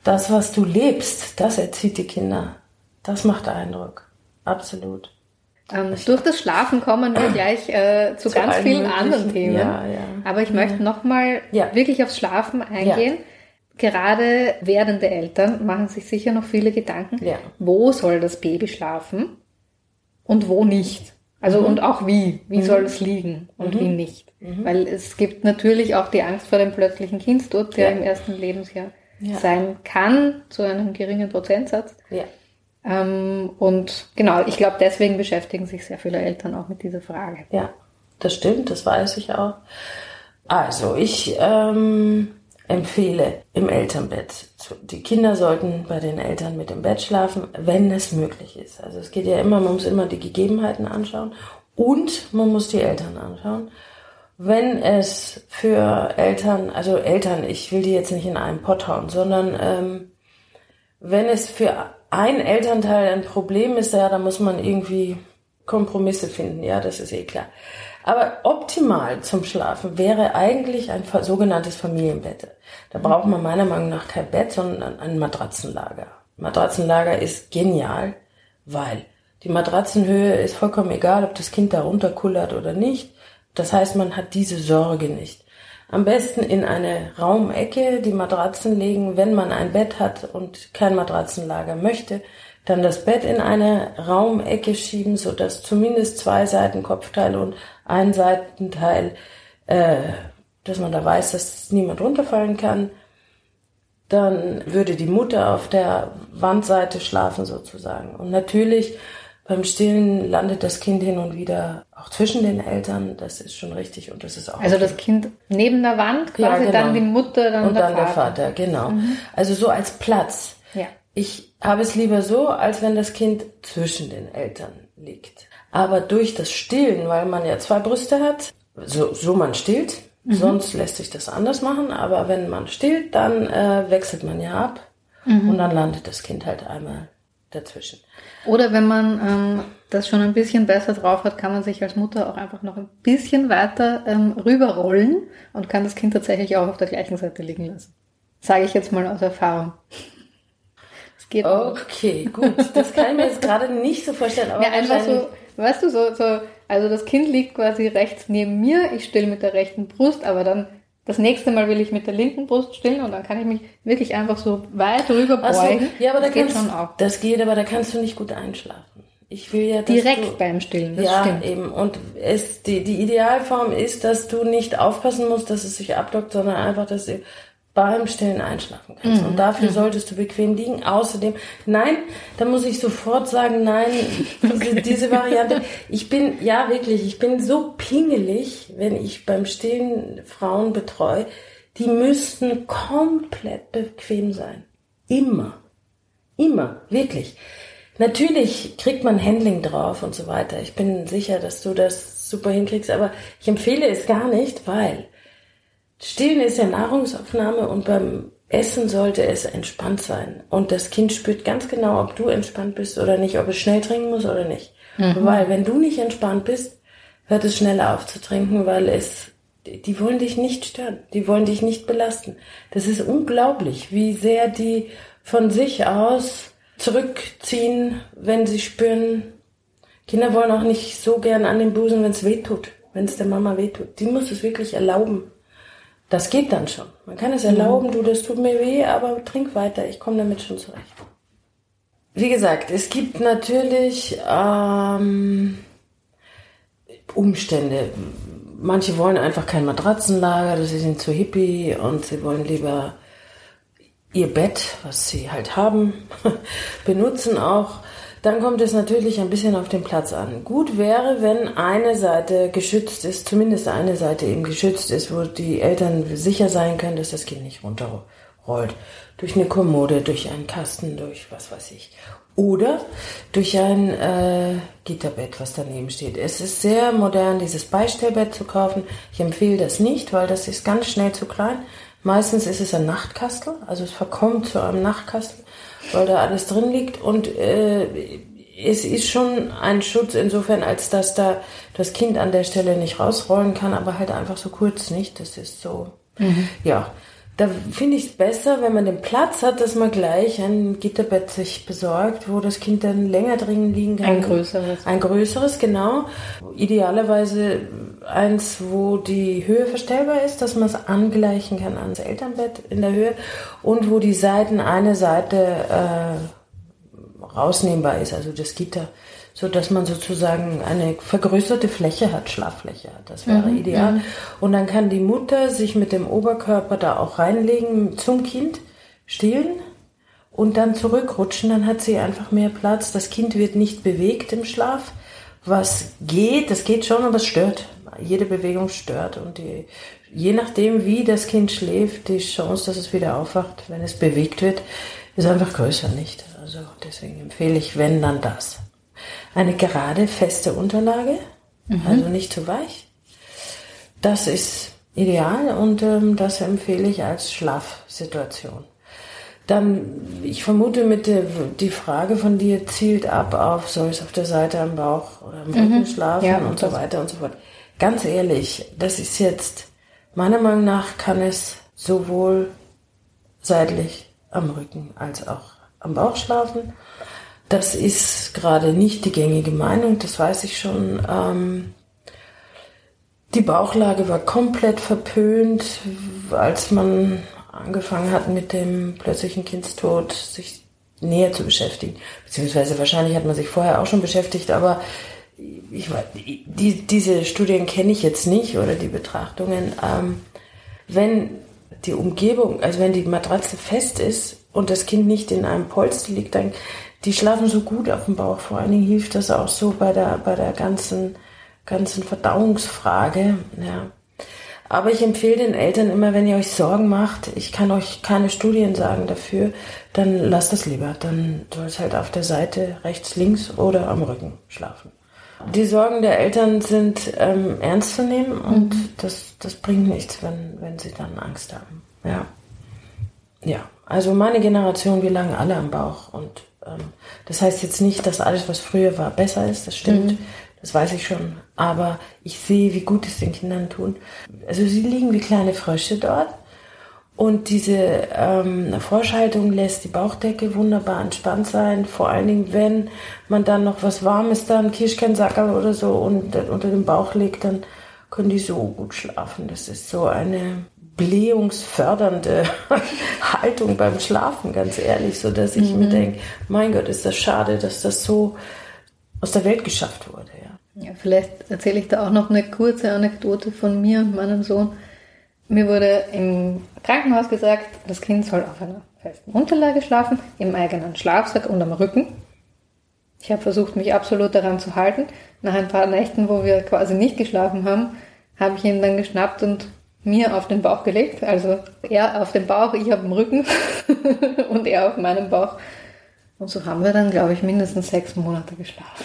das, was du lebst, das erzieht die Kinder. Das macht Eindruck. Absolut. Ähm, durch das Schlafen kommen wir gleich äh, zu, zu ganz vielen anderen Themen. Ja, ja. Aber ich möchte nochmal ja. wirklich aufs Schlafen eingehen. Gerade werdende Eltern machen sich sicher noch viele Gedanken, ja. wo soll das Baby schlafen und wo nicht. Also mhm. und auch wie, wie mhm. soll es liegen und mhm. wie nicht. Mhm. Weil es gibt natürlich auch die Angst vor dem plötzlichen Kindstod, der ja. im ersten Lebensjahr ja. sein kann, zu einem geringen Prozentsatz. Ja. Ähm, und genau, ich glaube, deswegen beschäftigen sich sehr viele Eltern auch mit dieser Frage. Ja, das stimmt, das weiß ich auch. Also ich ähm, empfehle im Elternbett. Die Kinder sollten bei den Eltern mit dem Bett schlafen, wenn es möglich ist. Also es geht ja immer, man muss immer die Gegebenheiten anschauen und man muss die Eltern anschauen. Wenn es für Eltern, also Eltern, ich will die jetzt nicht in einen Pott hauen, sondern ähm, wenn es für ein Elternteil ein Problem ist, ja, dann muss man irgendwie Kompromisse finden, ja, das ist eh klar. Aber optimal zum Schlafen wäre eigentlich ein sogenanntes Familienbett. Da braucht man meiner Meinung nach kein Bett, sondern ein Matratzenlager. Matratzenlager ist genial, weil die Matratzenhöhe ist vollkommen egal, ob das Kind da runterkullert oder nicht. Das heißt, man hat diese Sorge nicht. Am besten in eine Raumecke die Matratzen legen, wenn man ein Bett hat und kein Matratzenlager möchte dann das Bett in eine Raumecke schieben, so dass zumindest zwei Seiten Kopfteil und ein Seitenteil, äh, dass man da weiß, dass niemand runterfallen kann. Dann würde die Mutter auf der Wandseite schlafen sozusagen. Und natürlich beim Stillen landet das Kind hin und wieder auch zwischen den Eltern. Das ist schon richtig und das ist auch. Also das Kind neben der Wand, quasi ja, genau. dann die Mutter, dann und der dann Vater. der Vater, genau. Mhm. Also so als Platz. Ich habe es lieber so, als wenn das Kind zwischen den Eltern liegt. Aber durch das Stillen, weil man ja zwei Brüste hat, so, so man stillt, mhm. sonst lässt sich das anders machen, aber wenn man stillt, dann äh, wechselt man ja ab mhm. und dann landet das Kind halt einmal dazwischen. Oder wenn man ähm, das schon ein bisschen besser drauf hat, kann man sich als Mutter auch einfach noch ein bisschen weiter ähm, rüberrollen und kann das Kind tatsächlich auch auf der gleichen Seite liegen lassen. Sage ich jetzt mal aus Erfahrung geht Okay, auch. gut. Das kann ich mir jetzt gerade nicht so vorstellen. Aber ja, einfach so, weißt du, so, so, also das Kind liegt quasi rechts neben mir, ich still mit der rechten Brust, aber dann Das nächste Mal will ich mit der linken Brust stillen und dann kann ich mich wirklich einfach so weit rüber beugen. So, ja, aber das da geht schon auch. Das geht, aber da kannst du nicht gut einschlafen. Ich will ja direkt du, beim Stillen. Das ja, stimmt. eben. Und es die die Idealform ist, dass du nicht aufpassen musst, dass es sich abdockt, sondern einfach, dass beim Stillen einschlafen kannst. Mhm. Und dafür mhm. solltest du bequem liegen. Außerdem, nein, da muss ich sofort sagen, nein, [laughs] okay. diese Variante. Ich bin, ja wirklich, ich bin so pingelig, wenn ich beim Stillen Frauen betreue. Die müssten komplett bequem sein. Immer. Immer. Wirklich. Natürlich kriegt man Handling drauf und so weiter. Ich bin sicher, dass du das super hinkriegst, aber ich empfehle es gar nicht, weil Stillen ist ja Nahrungsaufnahme und beim Essen sollte es entspannt sein. Und das Kind spürt ganz genau, ob du entspannt bist oder nicht, ob es schnell trinken muss oder nicht. Mhm. Weil wenn du nicht entspannt bist, hört es schneller auf zu trinken, weil es, die wollen dich nicht stören. Die wollen dich nicht belasten. Das ist unglaublich, wie sehr die von sich aus zurückziehen, wenn sie spüren, Kinder wollen auch nicht so gern an den Busen, wenn es weh tut, wenn es der Mama weh tut. Die muss es wirklich erlauben. Das geht dann schon. Man kann es erlauben, mhm. du, das tut mir weh, aber trink weiter, ich komme damit schon zurecht. Wie gesagt, es gibt natürlich ähm, Umstände. Manche wollen einfach kein Matratzenlager, das ist ihnen zu hippie und sie wollen lieber ihr Bett, was sie halt haben, [laughs] benutzen auch. Dann kommt es natürlich ein bisschen auf den Platz an. Gut wäre, wenn eine Seite geschützt ist, zumindest eine Seite eben geschützt ist, wo die Eltern sicher sein können, dass das Kind nicht runterrollt. Durch eine Kommode, durch einen Kasten, durch was weiß ich. Oder durch ein äh, Gitterbett, was daneben steht. Es ist sehr modern, dieses Beistellbett zu kaufen. Ich empfehle das nicht, weil das ist ganz schnell zu klein. Meistens ist es ein Nachtkastel, also es verkommt zu einem Nachtkastel weil da alles drin liegt und äh, es ist schon ein Schutz insofern, als dass da das Kind an der Stelle nicht rausrollen kann, aber halt einfach so kurz nicht. Das ist so, mhm. ja. Da finde ich es besser, wenn man den Platz hat, dass man gleich ein Gitterbett sich besorgt, wo das Kind dann länger drin liegen kann. Ein größeres. Ein größeres, genau. Idealerweise eins, wo die Höhe verstellbar ist, dass man es angleichen kann ans Elternbett in der Höhe und wo die Seiten eine Seite äh, rausnehmbar ist, also das Gitter so dass man sozusagen eine vergrößerte Fläche hat, Schlaffläche hat. Das wäre mhm. ideal. Mhm. Und dann kann die Mutter sich mit dem Oberkörper da auch reinlegen zum Kind, stillen und dann zurückrutschen. Dann hat sie einfach mehr Platz. Das Kind wird nicht bewegt im Schlaf. Was geht, das geht schon, aber es stört. Jede Bewegung stört und die, je nachdem, wie das Kind schläft, die Chance, dass es wieder aufwacht, wenn es bewegt wird, ist einfach größer, nicht? Also deswegen empfehle ich, wenn dann das eine gerade, feste Unterlage, mhm. also nicht zu weich. Das ist ideal und ähm, das empfehle ich als Schlafsituation. Dann, ich vermute, mit der, die Frage von dir zielt ab auf, soll es auf der Seite am Bauch oder am Rücken mhm. schlafen ja, und so weiter und so fort. Ganz ehrlich, das ist jetzt, meiner Meinung nach kann es sowohl seitlich am Rücken als auch am Bauch schlafen. Das ist gerade nicht die gängige Meinung, das weiß ich schon. Ähm, die Bauchlage war komplett verpönt, als man angefangen hat mit dem plötzlichen Kindstod sich näher zu beschäftigen. Beziehungsweise wahrscheinlich hat man sich vorher auch schon beschäftigt, aber ich die, diese Studien kenne ich jetzt nicht oder die Betrachtungen. Ähm, wenn die Umgebung, also wenn die Matratze fest ist und das Kind nicht in einem Polster liegt, dann die schlafen so gut auf dem Bauch. Vor allen Dingen hilft das auch so bei der, bei der ganzen, ganzen Verdauungsfrage. Ja. Aber ich empfehle den Eltern immer, wenn ihr euch Sorgen macht, ich kann euch keine Studien sagen dafür, dann lasst das lieber. Dann soll es halt auf der Seite rechts, links oder am Rücken schlafen. Die Sorgen der Eltern sind ähm, ernst zu nehmen und mhm. das, das bringt nichts, wenn, wenn sie dann Angst haben. Ja. Ja. Also meine Generation, wir lagen alle am Bauch und das heißt jetzt nicht, dass alles, was früher war, besser ist. Das stimmt. Mhm. Das weiß ich schon. Aber ich sehe, wie gut es den Kindern tun. Also sie liegen wie kleine Frösche dort. Und diese ähm, Vorschaltung lässt die Bauchdecke wunderbar entspannt sein. Vor allen Dingen, wenn man dann noch was Warmes, dann Kirschkernsackerl oder so und unter dem Bauch legt, dann können die so gut schlafen. Das ist so eine blähungsfördernde [laughs] Haltung beim Schlafen, ganz ehrlich, so dass ich mhm. mir denke, mein Gott, ist das schade, dass das so aus der Welt geschafft wurde. Ja, ja vielleicht erzähle ich da auch noch eine kurze Anekdote von mir und meinem Sohn. Mir wurde im Krankenhaus gesagt, das Kind soll auf einer festen Unterlage schlafen, im eigenen Schlafsack und am Rücken. Ich habe versucht, mich absolut daran zu halten. Nach ein paar Nächten, wo wir quasi nicht geschlafen haben, habe ich ihn dann geschnappt und mir auf den Bauch gelegt. Also er auf den Bauch, ich auf dem Rücken [laughs] und er auf meinem Bauch. Und so haben wir dann, glaube ich, mindestens sechs Monate geschlafen.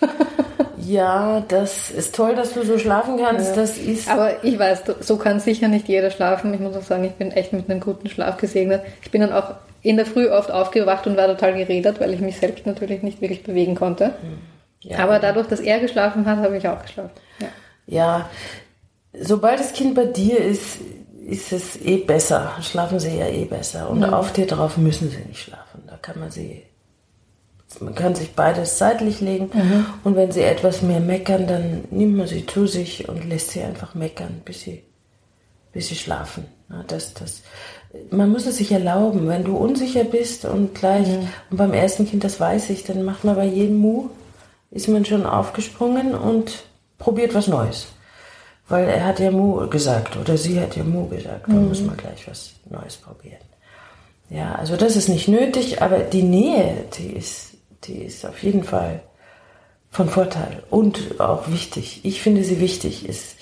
[laughs] ja, das ist toll, dass du so schlafen kannst. Ja. Das ist Aber ich weiß, so kann sicher nicht jeder schlafen. Ich muss auch sagen, ich bin echt mit einem guten Schlaf gesegnet. Ich bin dann auch in der Früh oft aufgewacht und war total geredet, weil ich mich selbst natürlich nicht wirklich bewegen konnte. Hm. Ja. Aber dadurch, dass er geschlafen hat, habe ich auch geschlafen. Ja. ja, sobald das Kind bei dir ist, ist es eh besser. Schlafen sie ja eh besser. Und mhm. auf dir drauf müssen sie nicht schlafen. Da kann man sie, man kann sich beides seitlich legen. Mhm. Und wenn sie etwas mehr meckern, dann nimmt man sie zu sich und lässt sie einfach meckern, bis sie, bis sie schlafen. Das, das, man muss es sich erlauben. Wenn du unsicher bist und gleich, mhm. und beim ersten Kind, das weiß ich, dann macht man bei jedem Mu, ist man schon aufgesprungen und probiert was Neues. Weil er hat ja Mu gesagt oder sie hat ja Mu gesagt, da mhm. muss man gleich was Neues probieren. Ja, also das ist nicht nötig, aber die Nähe, die ist, die ist auf jeden Fall von Vorteil und auch wichtig. Ich finde sie wichtig. Es,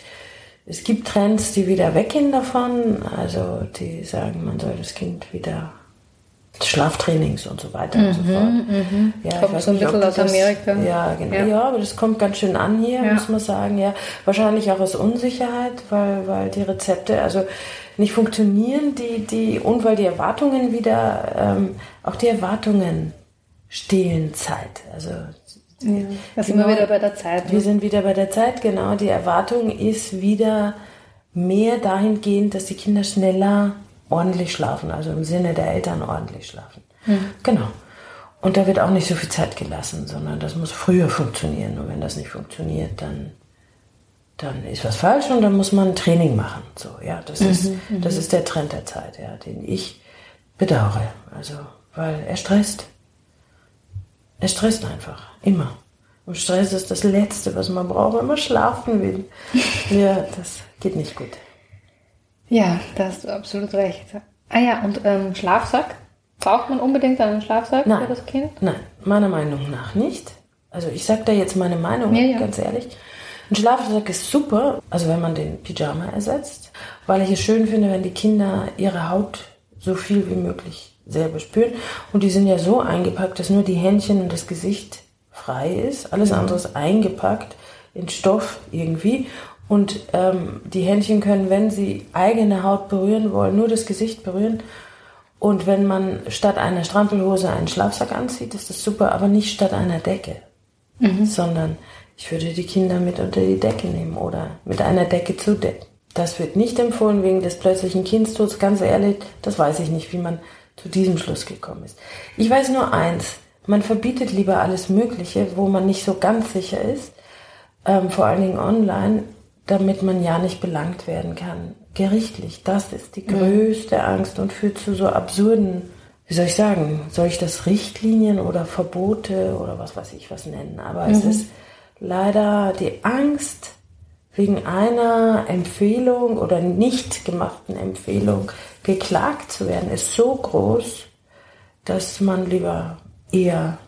es gibt Trends, die wieder weggehen davon, also die sagen, man soll das Kind wieder Schlaftrainings und so weiter mhm, und so mhm, fort. Mhm. Ja, kommt so ein bisschen aus Amerika. Ja, genau. Ja. ja. aber das kommt ganz schön an hier, ja. muss man sagen. Ja, wahrscheinlich auch aus Unsicherheit, weil, weil die Rezepte also nicht funktionieren, die, die, und weil die Erwartungen wieder, ähm, auch die Erwartungen stehlen Zeit. Also ja, sind genau, wir wieder bei der Zeit. Ne? Wir sind wieder bei der Zeit, genau. Die Erwartung ist wieder mehr dahingehend, dass die Kinder schneller ordentlich schlafen, also im Sinne der Eltern ordentlich schlafen. Mhm. Genau. Und da wird auch nicht so viel Zeit gelassen, sondern das muss früher funktionieren. Und wenn das nicht funktioniert, dann, dann ist was falsch und dann muss man ein Training machen. So, ja, das, mhm, ist, mhm. das ist der Trend der Zeit, ja, den ich bedauere. Also, weil er stresst. Er stresst einfach. Immer. Und Stress ist das Letzte, was man braucht, wenn man schlafen will. [laughs] ja, das geht nicht gut. Ja, da hast du absolut recht. Ah ja, und ähm, Schlafsack? Braucht man unbedingt einen Schlafsack Nein. für das Kind? Nein, meiner Meinung nach nicht. Also ich sage da jetzt meine Meinung, ja, ja. ganz ehrlich. Ein Schlafsack ist super, also wenn man den Pyjama ersetzt, weil ich es schön finde, wenn die Kinder ihre Haut so viel wie möglich selber spüren. Und die sind ja so eingepackt, dass nur die Händchen und das Gesicht frei ist. Alles andere ist eingepackt in Stoff irgendwie. Und ähm, die Händchen können, wenn sie eigene Haut berühren wollen, nur das Gesicht berühren. Und wenn man statt einer Strampelhose einen Schlafsack anzieht, ist das super, aber nicht statt einer Decke. Mhm. Sondern ich würde die Kinder mit unter die Decke nehmen oder mit einer Decke zudecken. Das wird nicht empfohlen wegen des plötzlichen Kindstods. Ganz ehrlich, das weiß ich nicht, wie man zu diesem Schluss gekommen ist. Ich weiß nur eins. Man verbietet lieber alles Mögliche, wo man nicht so ganz sicher ist, ähm, vor allen Dingen online, damit man ja nicht belangt werden kann. Gerichtlich. Das ist die größte Angst und führt zu so absurden, wie soll ich sagen, soll ich das Richtlinien oder Verbote oder was weiß ich was nennen. Aber mhm. es ist leider die Angst, wegen einer Empfehlung oder nicht gemachten Empfehlung geklagt zu werden, ist so groß, dass man lieber eher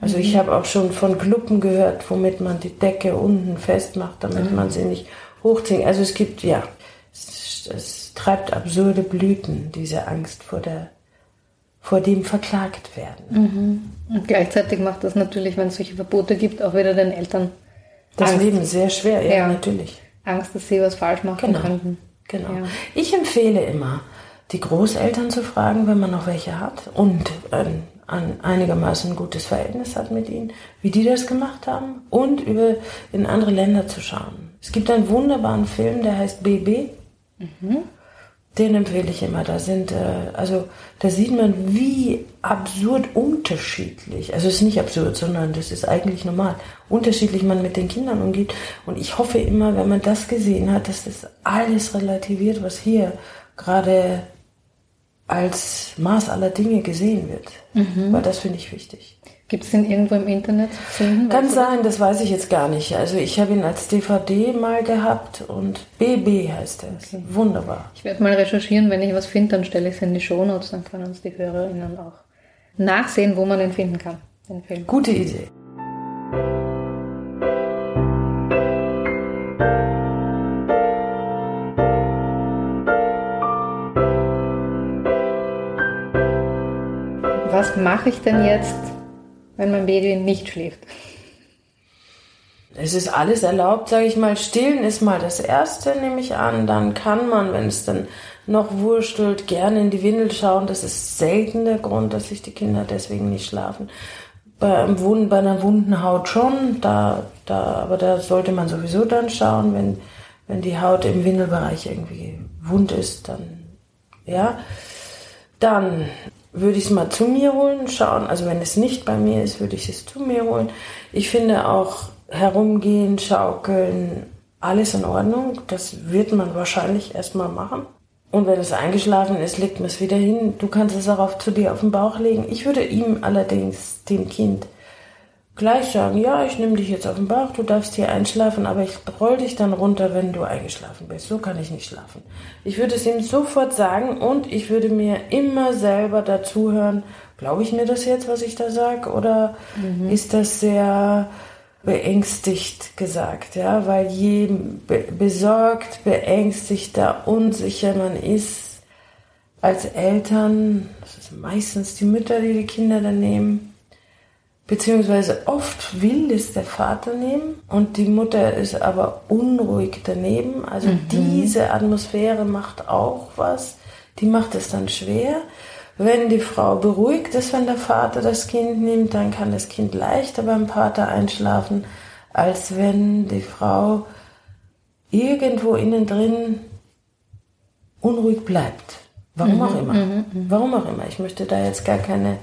also ich habe auch schon von Kluppen gehört, womit man die Decke unten festmacht, damit mhm. man sie nicht hochzieht. Also es gibt, ja, es, es, treibt absurde Blüten, diese Angst vor der vor dem verklagt werden. Mhm. Und gleichzeitig macht das natürlich, wenn es solche Verbote gibt, auch wieder den Eltern das Angst. Leben sehr schwer, ja, ja, natürlich. Angst, dass sie was falsch machen genau. könnten. Genau. Ja. Ich empfehle immer, die Großeltern zu fragen, wenn man noch welche hat und ein ein einigermaßen gutes Verhältnis hat mit ihnen, wie die das gemacht haben und über in andere Länder zu schauen. Es gibt einen wunderbaren Film, der heißt BB. Mhm. Den empfehle ich immer. Da sind, äh, also da sieht man, wie absurd unterschiedlich, also es ist nicht absurd, sondern das ist eigentlich normal, unterschiedlich man mit den Kindern umgeht. Und ich hoffe immer, wenn man das gesehen hat, dass das alles relativiert, was hier gerade als Maß aller Dinge gesehen wird. Mhm. Weil das finde ich wichtig. Gibt es den irgendwo im Internet zu finden? Kann sein, das weiß ich jetzt gar nicht. Also ich habe ihn als DVD mal gehabt und BB heißt er. Okay. Wunderbar. Ich werde mal recherchieren, wenn ich was finde, dann stelle ich es in die Shownotes, dann können uns die Hörerinnen auch nachsehen, wo man ihn finden kann, den Film. Gute Idee. Was mache ich denn jetzt, wenn mein Baby nicht schläft? Es ist alles erlaubt, sage ich mal. Stillen ist mal das Erste, nehme ich an. Dann kann man, wenn es dann noch wurstelt, gerne in die Windel schauen. Das ist selten der Grund, dass sich die Kinder deswegen nicht schlafen. Bei, Wunden, bei einer wunden Haut schon, da, da, aber da sollte man sowieso dann schauen, wenn, wenn die Haut im Windelbereich irgendwie wund ist, dann, ja. Dann würde ich es mal zu mir holen, schauen. Also wenn es nicht bei mir ist, würde ich es zu mir holen. Ich finde auch herumgehen, schaukeln, alles in Ordnung. Das wird man wahrscheinlich erstmal machen. Und wenn es eingeschlafen ist, legt man es wieder hin. Du kannst es auch auf, zu dir auf den Bauch legen. Ich würde ihm allerdings, dem Kind, gleich sagen, ja, ich nehme dich jetzt auf den Bauch, du darfst hier einschlafen, aber ich roll dich dann runter, wenn du eingeschlafen bist. So kann ich nicht schlafen. Ich würde es ihm sofort sagen und ich würde mir immer selber dazuhören, glaube ich mir das jetzt, was ich da sage, oder mhm. ist das sehr beängstigt gesagt, ja, weil je be besorgt, beängstigter, unsicher man ist als Eltern, das ist meistens die Mütter, die die Kinder dann nehmen, Beziehungsweise oft will es der Vater nehmen und die Mutter ist aber unruhig daneben. Also mhm. diese Atmosphäre macht auch was. Die macht es dann schwer. Wenn die Frau beruhigt ist, wenn der Vater das Kind nimmt, dann kann das Kind leichter beim Vater einschlafen, als wenn die Frau irgendwo innen drin unruhig bleibt. Warum mhm. auch immer. Mhm. mhm. Warum auch immer. Ich möchte da jetzt gar keine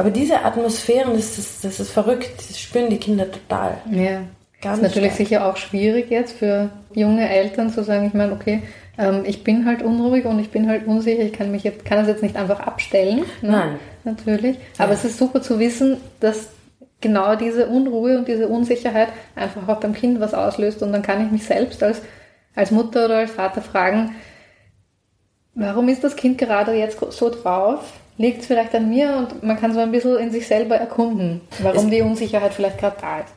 aber diese Atmosphären, das ist, das ist verrückt. Das spüren die Kinder total. Ja. Ganz ist natürlich stark. sicher auch schwierig jetzt für junge Eltern zu sagen, ich meine, okay, ähm, ich bin halt unruhig und ich bin halt unsicher, ich kann mich jetzt, kann das jetzt nicht einfach abstellen. Ne? Nein. Natürlich. Aber ja. es ist super zu wissen, dass genau diese Unruhe und diese Unsicherheit einfach auch beim Kind was auslöst und dann kann ich mich selbst als, als Mutter oder als Vater fragen, warum ist das Kind gerade jetzt so drauf? Liegt es vielleicht an mir und man kann so ein bisschen in sich selber erkunden, warum es die Unsicherheit vielleicht gerade da ist.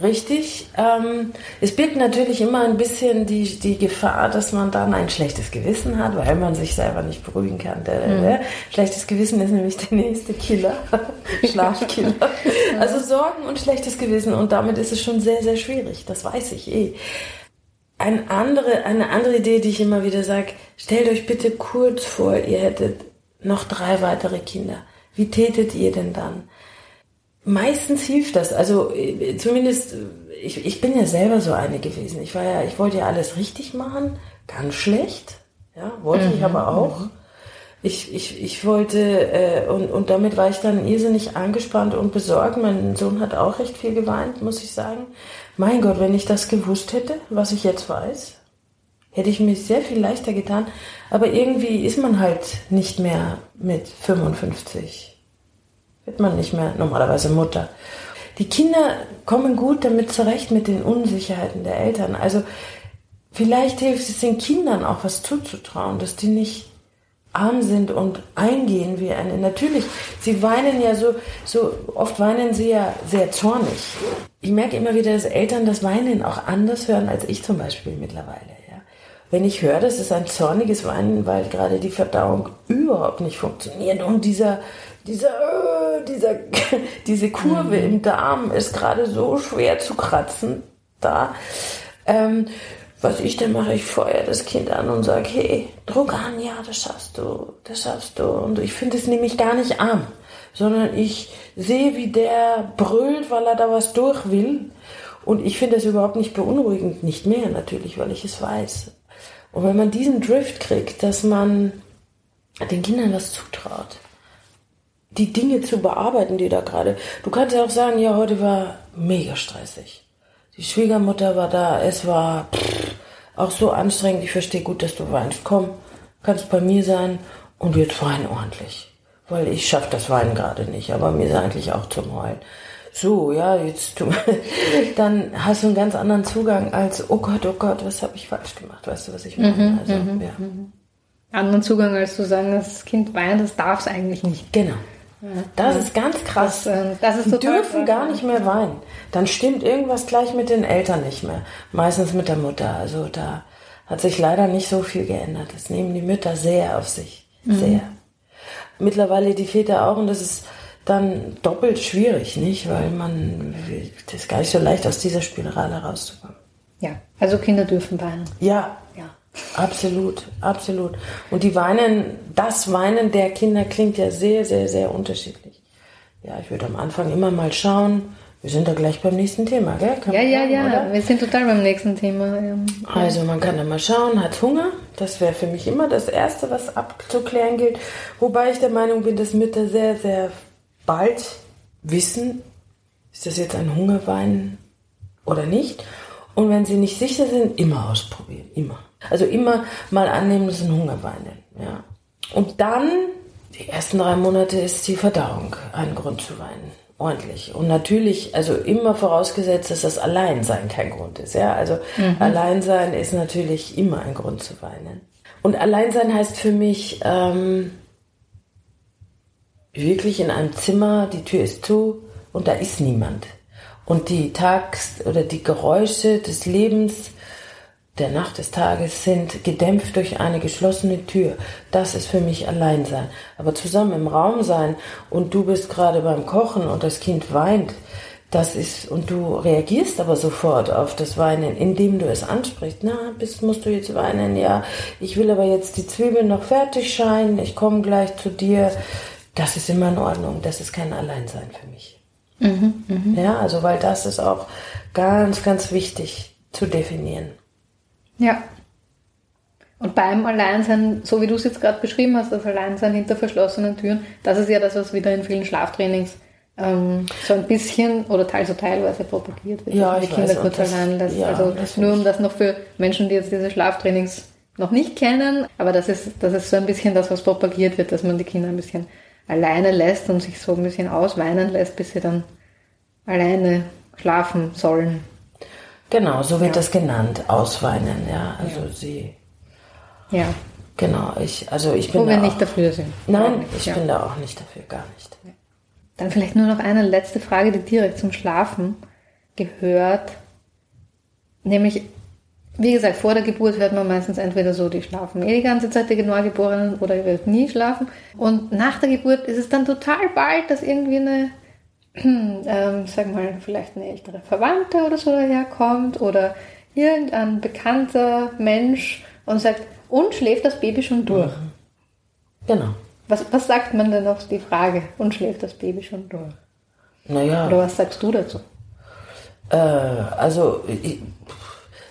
Richtig. Ähm, es birgt natürlich immer ein bisschen die, die Gefahr, dass man dann ein schlechtes Gewissen hat, weil man sich selber nicht beruhigen kann. Mhm. schlechtes Gewissen ist nämlich der nächste Killer, [laughs] Schlafkiller. also Sorgen und schlechtes Gewissen und damit ist es schon sehr, sehr schwierig. Das weiß ich eh. Eine andere, eine andere Idee, die ich immer wieder sage, stellt euch bitte kurz vor, ihr hättet noch drei weitere Kinder. Wie tätet ihr denn dann? Meistens hilft das. Also äh, zumindest, äh, ich, ich bin ja selber so eine gewesen. Ich war ja, ich wollte ja alles richtig machen, ganz schlecht. Ja, wollte mhm. ich aber auch. Ich, ich, ich wollte, äh, und, und damit war ich dann irrsinnig angespannt und besorgt. Mein Sohn hat auch recht viel geweint, muss ich sagen. Mein Gott, wenn ich das gewusst hätte, was ich jetzt weiß, hätte ich mir sehr viel leichter getan. Aber irgendwie ist man halt nicht mehr mit 55. Wird man nicht mehr normalerweise Mutter. Die Kinder kommen gut damit zurecht mit den Unsicherheiten der Eltern. Also vielleicht hilft es den Kindern auch was zuzutrauen, dass die nicht arm sind und eingehen wie eine. Natürlich, sie weinen ja so, so oft weinen sie ja sehr zornig. Ich merke immer wieder, dass Eltern das Weinen auch anders hören als ich zum Beispiel mittlerweile wenn ich höre, das ist ein zorniges Weinen, weil gerade die Verdauung überhaupt nicht funktioniert und dieser, dieser, äh, dieser, [laughs] diese Kurve mhm. im Darm ist gerade so schwer zu kratzen da. Ähm, was ich dann mache, ich feuer das Kind an und sage, hey, Druck an, ja, das schaffst du, das schaffst du. Und ich finde es nämlich gar nicht arm, sondern ich sehe, wie der brüllt, weil er da was durch will. Und ich finde das überhaupt nicht beunruhigend, nicht mehr natürlich, weil ich es weiß. Und wenn man diesen Drift kriegt, dass man den Kindern was zutraut, die Dinge zu bearbeiten, die da gerade. Du kannst ja auch sagen, ja, heute war mega stressig. Die Schwiegermutter war da, es war pff, auch so anstrengend. Ich verstehe gut, dass du weinst. Komm, kannst bei mir sein und jetzt weinen ordentlich. Weil ich schaffe das Weinen gerade nicht, aber mir ist eigentlich auch zum Heulen. So, ja, jetzt du, [laughs] dann hast du einen ganz anderen Zugang als, oh Gott, oh Gott, was habe ich falsch gemacht? Weißt du, was ich meine? Mhm, also, mhm, ja. mhm. Anderen Zugang als zu sagen, das Kind weint, das darf es eigentlich nicht. Genau. Das ist ganz krass. Das, äh, das ist die dürfen gar ja. nicht mehr weinen. Dann stimmt irgendwas gleich mit den Eltern nicht mehr. Meistens mit der Mutter. Also da hat sich leider nicht so viel geändert. Das nehmen die Mütter sehr auf sich. Mhm. Sehr. Mittlerweile die Väter auch und das ist dann doppelt schwierig, nicht? Weil man, das ist gar nicht so leicht, aus dieser Spirale rauszukommen. Ja, also Kinder dürfen weinen. Ja, Ja. Absolut, absolut. Und die Weinen, das Weinen der Kinder klingt ja sehr, sehr, sehr unterschiedlich. Ja, ich würde am Anfang immer mal schauen. Wir sind da gleich beim nächsten Thema, gell? Kann Ja, ja, ja, oder? wir sind total beim nächsten Thema. Also man kann da mal schauen, hat Hunger. Das wäre für mich immer das Erste, was abzuklären gilt. Wobei ich der Meinung bin, dass Mütter sehr, sehr bald wissen, ist das jetzt ein Hungerwein oder nicht. Und wenn sie nicht sicher sind, immer ausprobieren, immer. Also immer mal annehmen, das ist ein Hungerwein. Ja. Und dann, die ersten drei Monate ist die Verdauung ein Grund zu weinen. Ordentlich. Und natürlich, also immer vorausgesetzt, dass das Alleinsein kein Grund ist. Ja, also Alleinsein ist natürlich immer ein Grund zu weinen. Und Alleinsein heißt für mich ähm, wirklich in einem Zimmer, die Tür ist zu und da ist niemand. Und die Tags- oder die Geräusche des Lebens, der Nacht des Tages sind gedämpft durch eine geschlossene Tür. Das ist für mich Alleinsein. Aber zusammen im Raum sein und du bist gerade beim Kochen und das Kind weint, das ist, und du reagierst aber sofort auf das Weinen, indem du es ansprichst. Na, bist, musst du jetzt weinen? Ja, ich will aber jetzt die Zwiebeln noch fertig scheinen, ich komme gleich zu dir. Das ist immer in Ordnung. Das ist kein Alleinsein für mich. Ja, also weil das ist auch ganz, ganz wichtig zu definieren. Ja. Und beim Alleinsein, so wie du es jetzt gerade beschrieben hast, das Alleinsein hinter verschlossenen Türen, das ist ja das, was wieder in vielen Schlaftrainings ähm, so ein bisschen oder teils so teilweise propagiert wird, Ja, dass man die ich Kinder kurz das- allein lässt. ja, also das nur um das noch für Menschen, die jetzt diese Schlaftrainings noch nicht kennen, aber das ist, das ist so ein bisschen das, was propagiert wird, dass man die Kinder ein bisschen alleine lässt und sich so ein bisschen ausweinen lässt, bis sie dann alleine schlafen sollen. Genau, so wird das genannt, ausweinen, ja. Also sie, Ja, genau, ich, also ich bin wo wir auch, nicht dafür sind. Nein, ich ja. bin da auch nicht dafür, gar nicht. Dann vielleicht nur noch eine letzte Frage, die direkt zum Schlafen gehört. Nämlich, wie gesagt, vor der Geburt hört man meistens entweder so, die schlafen eh die ganze Zeit, die Neugeborenen, oder ihr werdet nie schlafen. Und nach der Geburt ist es dann total bald, dass irgendwie eine, [clears throat] ähm, sag mal, vielleicht eine ältere Verwandte oder so daherkommt oder irgendein bekannter Mensch und sagt, und schläft das Baby schon durch? Genau. Was, was sagt man denn auf die Frage, und schläft das Baby schon durch? Naja, Oder was sagst du dazu? Äh, also ich,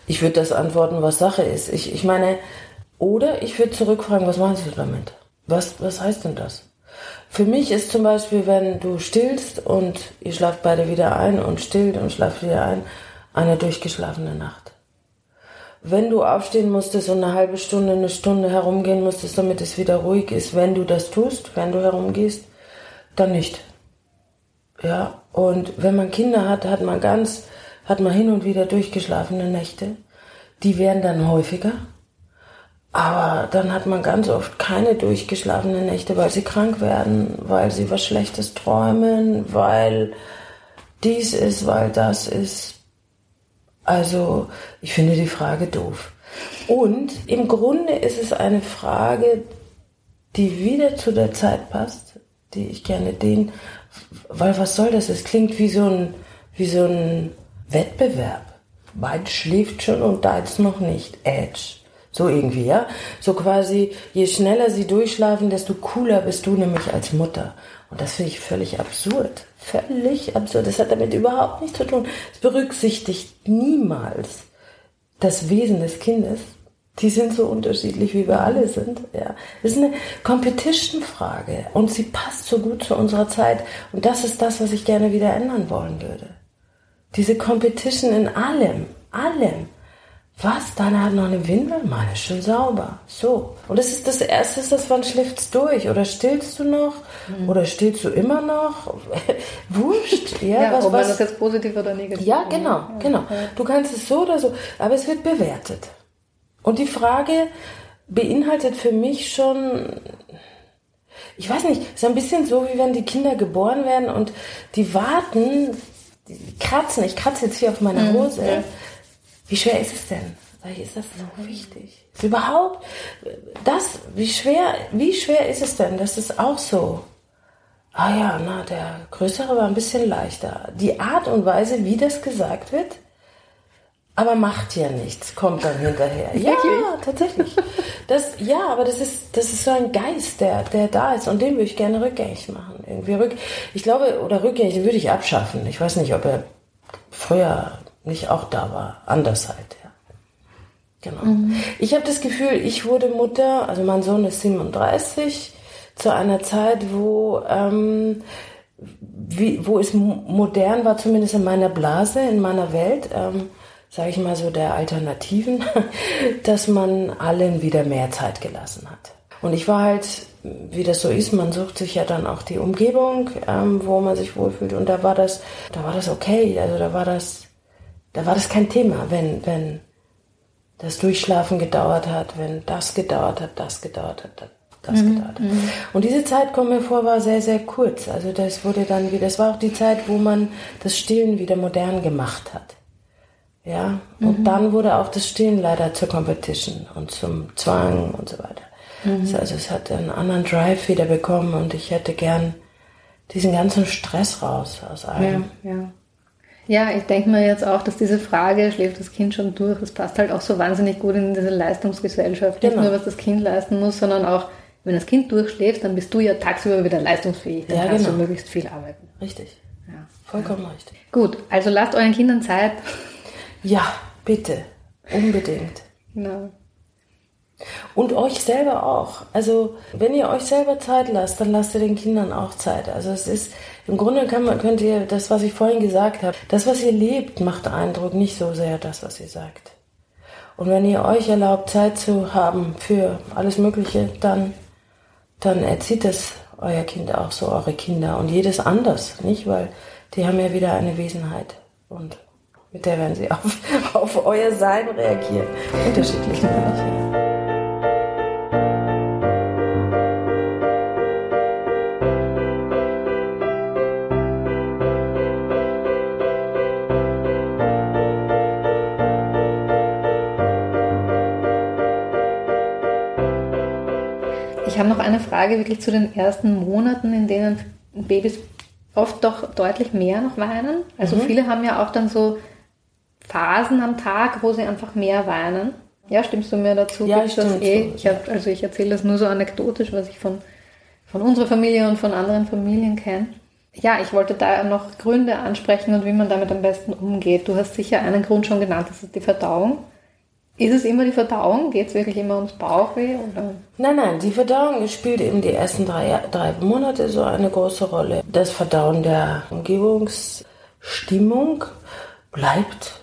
ich würde das antworten, was Sache ist. Ich, ich meine, oder ich würde zurückfragen, was meinst du damit? Was, was heißt denn das? Für mich ist zum Beispiel, wenn du stillst und ihr schlaft beide wieder ein und stillt und schlaft wieder ein, eine durchgeschlafene Nacht. Wenn du aufstehen musstest und eine halbe Stunde, eine Stunde herumgehen musstest, damit es wieder ruhig ist, wenn du das tust, wenn du herumgehst, dann nicht. Ja, und wenn man Kinder hat, hat man ganz, hat man hin und wieder durchgeschlafene Nächte. Die werden dann häufiger. Aber dann hat man ganz oft keine durchgeschlafenen Nächte, weil sie krank werden, weil sie was Schlechtes träumen, weil dies ist, weil das ist. Also, ich finde die Frage doof. Und im Grunde ist es eine Frage, die wieder zu der Zeit passt, die ich gerne den, weil was soll das? Es klingt wie so ein, wie so ein Wettbewerb. Meins schläft schon und deins noch nicht. Edge. So irgendwie, ja? So quasi, je schneller sie durchschlafen, desto cooler bist du nämlich als Mutter. Und das finde ich völlig absurd. Völlig absurd. Das hat damit überhaupt nichts zu tun. Es berücksichtigt niemals das Wesen des Kindes, Die sind so unterschiedlich, wie wir alle sind. Ja. Das ist eine Competition-Frage und sie passt so gut zu unserer Zeit. Und das ist das, was ich gerne wieder ändern wollen würde. Diese Competition in allem, allem. Was? Deine hat noch eine Windel? Meine ist schon sauber. So. Und das ist das Erste, ist das, wann schläft's durch? Oder stillst du noch? Mhm. Oder stillst du immer noch? [laughs] Wurscht. [laughs] Ja, ja was, ob was, man das jetzt positiv oder negativ Ja, genau, ja, genau. Du kannst es so oder so, aber es wird bewertet. Und die Frage beinhaltet für mich schon, ich weiß nicht, ist ein bisschen so, wie wenn die Kinder geboren werden und die warten, kratzen, ich kratze jetzt hier auf meiner mhm, Hose. Mhm. Wie schwer ist es denn? Sag ich, ist das so wichtig? Ist überhaupt das, wie schwer, wie schwer ist es denn? Das ist auch so. Ah ja, na, der größere war ein bisschen leichter. Die Art und Weise, wie das gesagt wird, aber macht ja nichts, kommt dann hinterher. Ja, tatsächlich. Das, ja, aber das ist, das ist so ein Geist, der, der da ist und den würde ich gerne rückgängig machen. Irgendwie rück, ich glaube, oder rückgängig, würde ich abschaffen. Ich weiß nicht, ob er früher nicht auch da war. Anders halt, ja. Genau. Mhm. Ich habe das Gefühl, ich wurde Mutter, also mein Sohn ist 37, zu einer Zeit, wo, ähm, wie, wo es modern war, zumindest in meiner Blase, in meiner Welt, ähm, sage ich mal so, der Alternativen, [laughs] dass man allen wieder mehr Zeit gelassen hat. Und ich war halt, wie das so ist, man sucht sich ja dann auch die Umgebung, ähm, wo man sich wohlfühlt. Und da war das, da war das okay. Also da war das, da war das kein Thema, wenn, wenn das Durchschlafen gedauert hat, wenn das gedauert hat, das gedauert hat, das mhm. gedauert hat. Mhm. Und diese Zeit, kommt mir vor, war sehr, sehr kurz. Also das wurde dann wieder, das war auch die Zeit, wo man das Stillen wieder modern gemacht hat. Ja, und mhm. dann wurde auch das Stillen leider zur Competition und zum Zwang und so weiter. Mhm. Also es hat einen anderen Drive wieder bekommen und ich hätte gern diesen ganzen Stress raus aus allem. Ja, ja. Ja, ich denke mir jetzt auch, dass diese Frage, schläft das Kind schon durch, das passt halt auch so wahnsinnig gut in diese Leistungsgesellschaft. Genau. Nicht nur, was das Kind leisten muss, sondern auch, wenn das Kind durchschläft, dann bist du ja tagsüber wieder leistungsfähig. Dann ja, kannst genau. du möglichst viel arbeiten. Richtig. Ja. Vollkommen ja. richtig. Gut, also lasst euren Kindern Zeit, ja, bitte. Unbedingt. Genau. Und euch selber auch. Also, wenn ihr euch selber Zeit lasst, dann lasst ihr den Kindern auch Zeit. Also, es ist, im Grunde kann man, könnt ihr das, was ich vorhin gesagt habe, das, was ihr lebt, macht Eindruck, nicht so sehr das, was ihr sagt. Und wenn ihr euch erlaubt, Zeit zu haben für alles Mögliche, dann, dann erzieht es euer Kind auch so, eure Kinder. Und jedes anders, nicht? Weil die haben ja wieder eine Wesenheit. Und mit der werden sie [laughs] auf, auf euer Sein reagieren. Unterschiedlich natürlich. Ich Frage wirklich zu den ersten Monaten, in denen Babys oft doch deutlich mehr noch weinen. Also mhm. viele haben ja auch dann so Phasen am Tag, wo sie einfach mehr weinen. Ja, stimmst du mir dazu? Ja, ich das eh? Ich hab, also ich erzähle das nur so anekdotisch, was ich von, von unserer Familie und von anderen Familien kenne. Ja, ich wollte da noch Gründe ansprechen und wie man damit am besten umgeht. Du hast sicher einen Grund schon genannt, das ist die Verdauung. Ist es immer die Verdauung? Geht es wirklich immer ums Bauchweh? Oder? Nein, nein, die Verdauung spielt eben die ersten drei, drei Monate so eine große Rolle. Das Verdauen der Umgebungsstimmung bleibt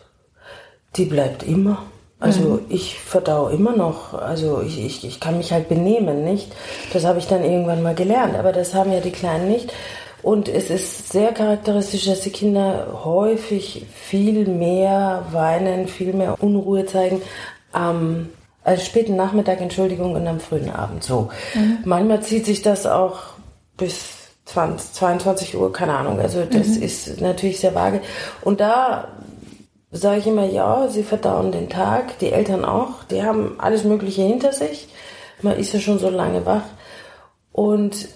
die bleibt immer. Also mhm. ich verdau immer noch, also ich, ich, ich kann mich halt benehmen, nicht? Das habe ich dann irgendwann mal gelernt, aber das haben ja die Kleinen nicht. Und es ist sehr charakteristisch, dass die Kinder häufig viel mehr weinen, viel mehr Unruhe zeigen am also späten Nachmittag, Entschuldigung, und am frühen Abend. So. Mhm. Manchmal zieht sich das auch bis 20, 22 Uhr, keine Ahnung. Also das mhm. ist natürlich sehr vage. Und da sage ich immer, ja, sie verdauen den Tag, die Eltern auch, die haben alles Mögliche hinter sich. Man ist ja schon so lange wach. Und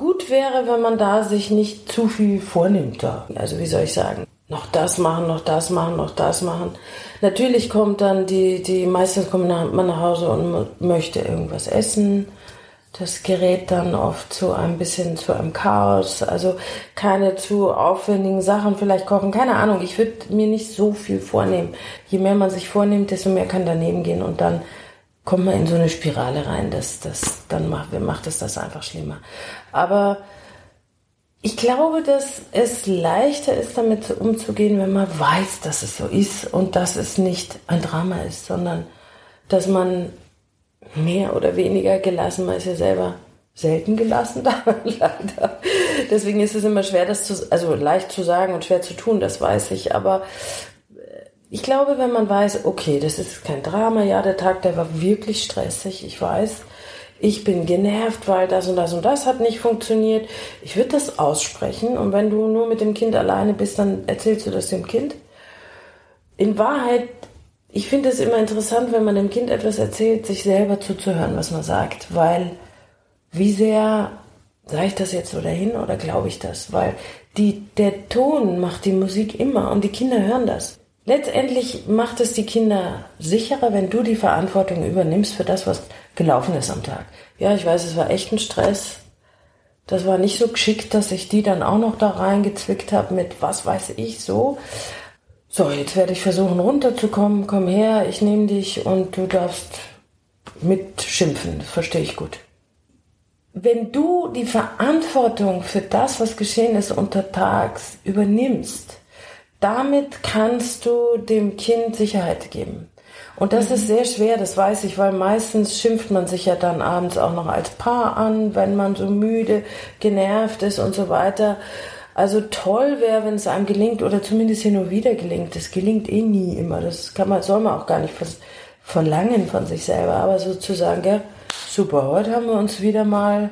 gut wäre, wenn man da sich nicht zu viel vornimmt da. Also wie soll ich sagen? Noch das machen, noch das machen, noch das machen. Natürlich kommt dann die, die meistens kommt man nach Hause und möchte irgendwas essen. das gerät dann oft zu ein bisschen zu einem Chaos. Also keine zu aufwendigen Sachen vielleicht kochen. Keine Ahnung, ich würde mir nicht so viel vornehmen. Je mehr man sich vornimmt, desto mehr kann daneben gehen und dann kommt man in so eine Spirale rein. Das, das, dann macht, macht es das einfach schlimmer. Aber ich glaube, dass es leichter ist, damit umzugehen, wenn man weiß, dass es so ist und dass es nicht ein Drama ist, sondern dass man mehr oder weniger gelassen, man ist ja selber selten gelassen [laughs] da, leider. Deswegen ist es immer schwer, das zu, also leicht zu sagen und schwer zu tun, das weiß ich, aber äh, ich glaube, wenn man weiß, okay, das ist kein Drama, ja, der Tag, der war wirklich stressig, ich weiß, ich bin genervt, weil das und das und das hat nicht funktioniert. Ich würde das aussprechen und wenn du nur mit dem Kind alleine bist, dann erzählst du das dem Kind. In Wahrheit, ich finde es immer interessant, wenn man dem Kind etwas erzählt, sich selber zuzuhören, was man sagt, weil wie sehr sage ich das jetzt so dahin oder glaube ich das? Weil die, der Ton macht die Musik immer und die Kinder hören das. Letztendlich macht es die Kinder sicherer, wenn du die Verantwortung übernimmst für das, was gelaufen ist am Tag. Ja, ich weiß, es war echt ein Stress. Das war nicht so geschickt, dass ich die dann auch noch da reingezwickt habe mit was weiß ich so. So, jetzt werde ich versuchen runterzukommen. Komm her, ich nehme dich und du darfst mitschimpfen. Verstehe ich gut. Wenn du die Verantwortung für das, was geschehen ist untertags, übernimmst, damit kannst du dem Kind Sicherheit geben. Und das mhm. ist sehr schwer, das weiß ich, weil meistens schimpft man sich ja dann abends auch noch als Paar an, wenn man so müde, genervt ist und so weiter. Also toll wäre, wenn es einem gelingt oder zumindest hier nur wieder gelingt. Das gelingt eh nie immer. Das kann man, soll man auch gar nicht verlangen von sich selber. Aber sozusagen, ja, super, heute haben wir uns wieder mal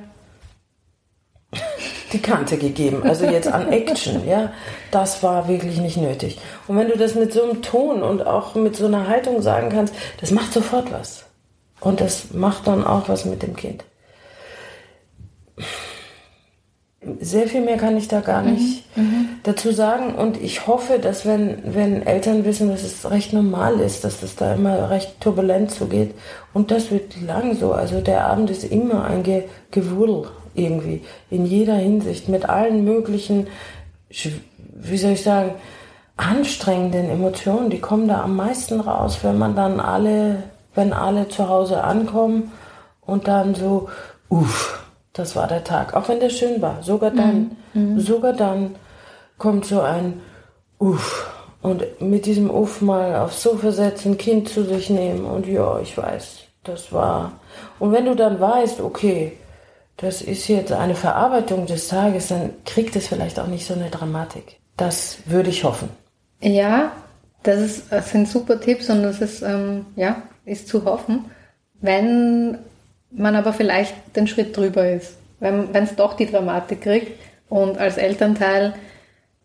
die Kante gegeben. Also jetzt an Action, ja. Das war wirklich nicht nötig. Und wenn du das mit so einem Ton und auch mit so einer Haltung sagen kannst, das macht sofort was. Und das macht dann auch was mit dem Kind. Sehr viel mehr kann ich da gar mhm, nicht mhm. dazu sagen. Und ich hoffe, dass wenn, wenn Eltern wissen, dass es recht normal ist, dass es da immer recht turbulent zugeht. Und das wird lang so. Also der Abend ist immer ein Ge Gewurl irgendwie. In jeder Hinsicht. Mit allen möglichen, wie soll ich sagen, anstrengenden Emotionen. Die kommen da am meisten raus, wenn man dann alle, wenn alle zu Hause ankommen und dann so, uff, das war der Tag. Auch wenn der schön war. Sogar dann, mhm. mhm. sogar dann kommt so ein uff. Und mit diesem Uff mal aufs Sofa setzen, Kind zu sich nehmen und ja, ich weiß, das war. Und wenn du dann weißt, okay, das ist jetzt eine Verarbeitung des Tages, dann kriegt es vielleicht auch nicht so eine Dramatik. Das würde ich hoffen. Ja, das, ist, das sind super Tipps und das ist, ähm, ja, ist zu hoffen. Wenn man aber vielleicht den Schritt drüber ist, wenn es doch die Dramatik kriegt und als Elternteil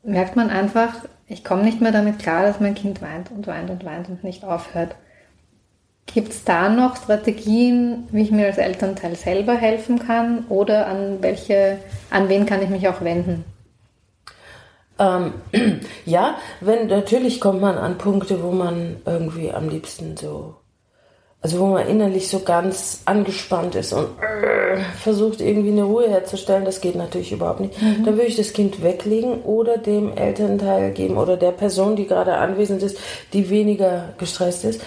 merkt man einfach, ich komme nicht mehr damit klar, dass mein Kind weint und weint und weint und nicht aufhört. Gibt es da noch Strategien, wie ich mir als Elternteil selber helfen kann oder an welche, an wen kann ich mich auch wenden? Ähm, [clears throat] ja, wenn natürlich kommt man an Punkte, wo man irgendwie am liebsten so, also wo man innerlich so ganz angespannt ist und äh, versucht irgendwie eine Ruhe herzustellen, das geht natürlich überhaupt nicht. Mhm. Dann würde ich das Kind weglegen oder dem Elternteil geben oder der Person, die gerade anwesend ist, die weniger gestresst ist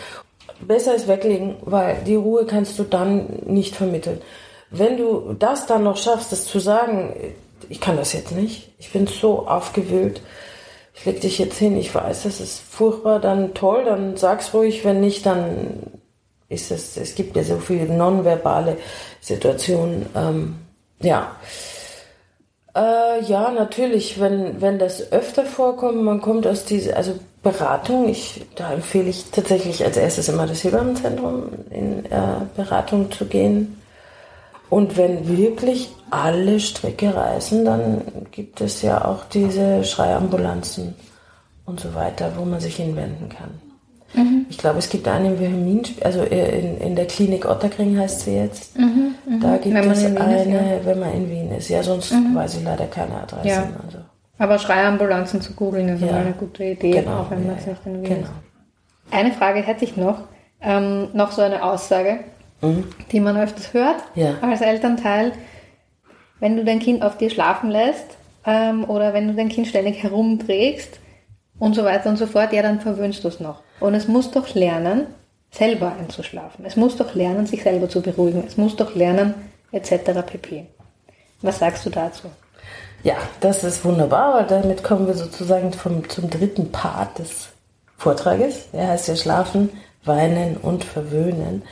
besser ist weglegen, weil die Ruhe kannst du dann nicht vermitteln. Wenn du das dann noch schaffst, das zu sagen, ich kann das jetzt nicht, ich bin so aufgewühlt, ich leg dich jetzt hin, ich weiß, das ist furchtbar, dann toll, dann sag's ruhig, wenn nicht, dann ist es, es gibt ja so viele nonverbale Situationen, ähm, ja. Äh, ja, natürlich, wenn, wenn das öfter vorkommt, man kommt aus diese, also Beratung, ich, da empfehle ich tatsächlich als erstes immer das Hebammenzentrum in äh, Beratung zu gehen. Und wenn wirklich alle Stricke reißen, dann gibt es ja auch diese Schreiambulanzen und so weiter, wo man sich hinwenden kann. Mhm. Ich glaube, es gibt eine im Wilhelmin, also in, in der Klinik Otterkring heißt sie jetzt. Mhm, mh. Da gibt es eine, ist, ja. wenn man in Wien ist. Ja, sonst mhm. weiß ich leider keine Adresse. Ja. Also. Aber Schreiambulanzen zu googeln ist ja. eine gute Idee, genau, auch wenn man es nicht in Wien genau. Eine Frage hätte ich noch, ähm, noch so eine Aussage. mhm. die man öfters hört Ja. als Elternteil. Wenn du dein Kind auf dir schlafen lässt ähm, oder wenn du dein Kind ständig herumträgst und so weiter und so fort, ja, dann verwöhnst du es noch. Und es muss doch lernen, selber einzuschlafen. Es muss doch lernen, sich selber zu beruhigen. Es muss doch lernen, etc. pp. Was sagst du dazu? Ja, das ist wunderbar, weil damit kommen wir sozusagen vom, zum dritten Part des Vortrages. Der heißt ja Schlafen, Weinen und Verwöhnen.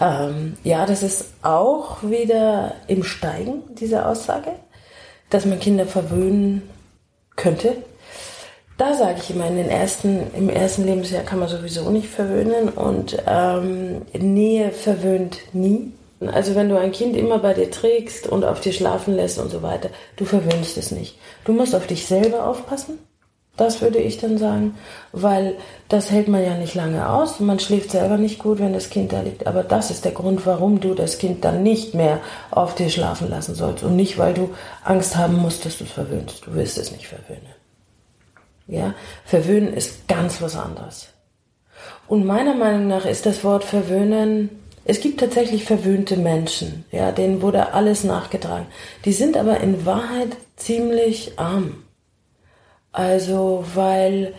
Ähm, ja, das ist auch wieder im Steigen, diese Aussage, dass man Kinder verwöhnen könnte. Da sage ich immer, in den ersten, im ersten Lebensjahr kann man sowieso nicht verwöhnen und ähm, Nähe verwöhnt nie. Also wenn du ein Kind immer bei dir trägst und auf dir schlafen lässt und so weiter, du verwöhnst es nicht. Du musst auf dich selber aufpassen. Das würde ich dann sagen, weil das hält man ja nicht lange aus. Man schläft selber nicht gut, wenn das Kind da liegt. Aber das ist der Grund, warum du das Kind dann nicht mehr auf dir schlafen lassen sollst. Und nicht, weil du Angst haben musst, dass du es verwöhnst. Du willst es nicht verwöhnen. Ja, verwöhnen ist ganz was anderes. Und meiner Meinung nach ist das Wort verwöhnen, es gibt tatsächlich verwöhnte Menschen, ja, denen wurde alles nachgetragen. Die sind aber in Wahrheit ziemlich arm. Also, weil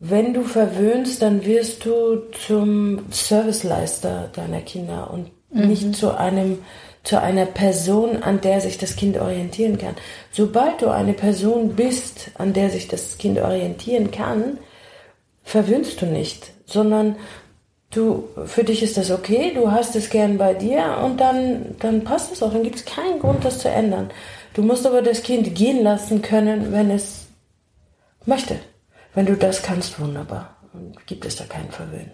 wenn du verwöhnst, dann wirst du zum Serviceleister deiner Kinder und nicht zu einem zu einer Person, an der sich das Kind orientieren kann. Sobald du eine Person bist, an der sich das Kind orientieren kann, verwöhnst du nicht, sondern du, für dich ist das okay, du hast es gern bei dir und dann, dann passt es auch, dann gibt es keinen Grund, das zu ändern. Du musst aber das Kind gehen lassen können, wenn es möchte. Wenn du das kannst, wunderbar. Und gibt es da keinen Verwöhnen.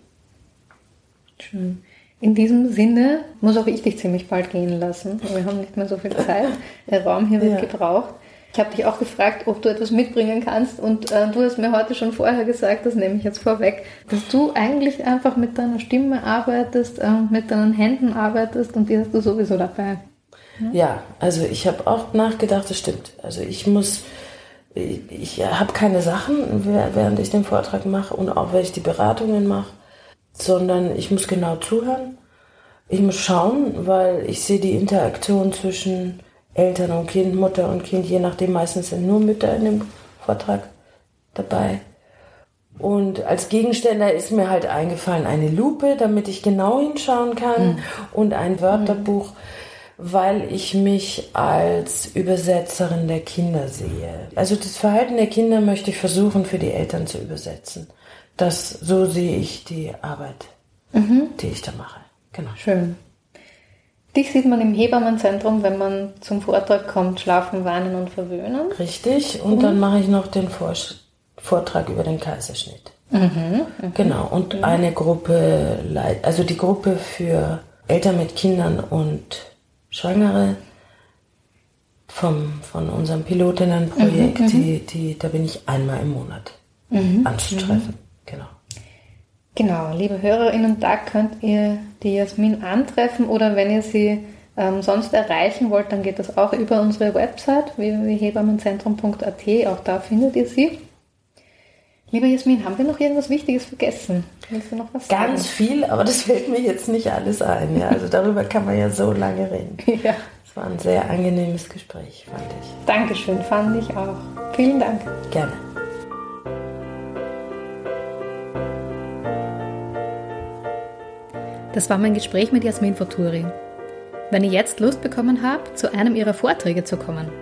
Schön. In diesem Sinne muss auch ich dich ziemlich bald gehen lassen. Wir haben nicht mehr so viel Zeit. Der Raum hier wird Ja. gebraucht. Ich habe dich auch gefragt, ob du etwas mitbringen kannst und äh, du hast mir heute schon vorher gesagt, das nehme ich jetzt vorweg, dass du eigentlich einfach mit deiner Stimme arbeitest, äh, mit deinen Händen arbeitest und die hast du sowieso dabei. Ja, also ich habe auch nachgedacht, das stimmt. Also ich muss, ich, ich habe keine Sachen, während ich den Vortrag mache und auch wenn ich die Beratungen mache, sondern ich muss genau zuhören. Ich muss schauen, weil ich sehe die Interaktion zwischen Eltern und Kind, Mutter und Kind, je nachdem, meistens sind nur Mütter in dem Vortrag dabei. Und als Gegenständer ist mir halt eingefallen eine Lupe, damit ich genau hinschauen kann und ein Wörterbuch, weil ich mich als Übersetzerin der Kinder sehe. Also das Verhalten der Kinder möchte ich versuchen für die Eltern zu übersetzen. Das, so sehe ich die Arbeit, die ich da mache. Genau. Schön. Dich sieht man im Hebammenzentrum, wenn man zum Vortrag kommt, schlafen, weinen und verwöhnen. Richtig. Und dann mache ich noch den Vor- Vortrag über den Kaiserschnitt. Genau. Und eine Gruppe, also die Gruppe für Eltern mit Kindern und Schwangere vom, von unserem Pilotinnenprojekt, die, die, da bin ich einmal im Monat anzutreffen. Genau. Genau, liebe HörerInnen, da könnt ihr die Jasmin antreffen oder wenn ihr sie ähm, sonst erreichen wollt, dann geht das auch über unsere Website www.hebammenzentrum.at, auch da findet ihr sie. Liebe Jasmin, haben wir noch irgendwas Wichtiges vergessen? Willst du noch was Ganz viel, aber das fällt mir jetzt nicht alles ein. Ja. Also darüber kann man ja so lange reden. sagen? [laughs] Ja, Es war ein sehr angenehmes Gespräch, fand ich. Dankeschön, fand ich auch. Vielen Dank. Gerne. Das war mein Gespräch mit Jasmin Forturi. Wenn ihr jetzt Lust bekommen habt, zu einem ihrer Vorträge zu kommen.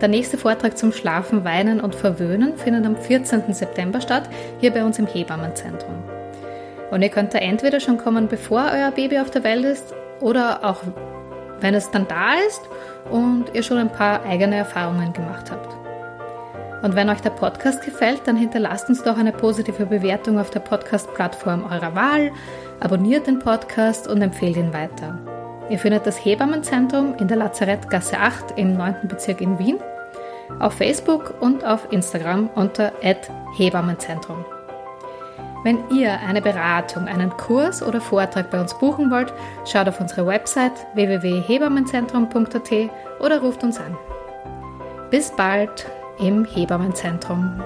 Der nächste Vortrag zum Schlafen, Weinen und Verwöhnen findet am 14. September statt, hier bei uns im Hebammenzentrum. Und ihr könnt da entweder schon kommen, bevor euer Baby auf der Welt ist, oder auch wenn es dann da ist und ihr schon ein paar eigene Erfahrungen gemacht habt. Und wenn euch der Podcast gefällt, dann hinterlasst uns doch eine positive Bewertung auf der Podcast-Plattform eurer Wahl, abonniert den Podcast und empfehlt ihn weiter. Ihr findet das Hebammenzentrum in der Lazarettgasse 8 im 9. Bezirk in Wien, auf Facebook und auf Instagram unter @hebammenzentrum. Wenn ihr eine Beratung, einen Kurs oder Vortrag bei uns buchen wollt, schaut auf unsere Website www.hebammenzentrum.at oder ruft uns an. Bis bald im Hebammenzentrum.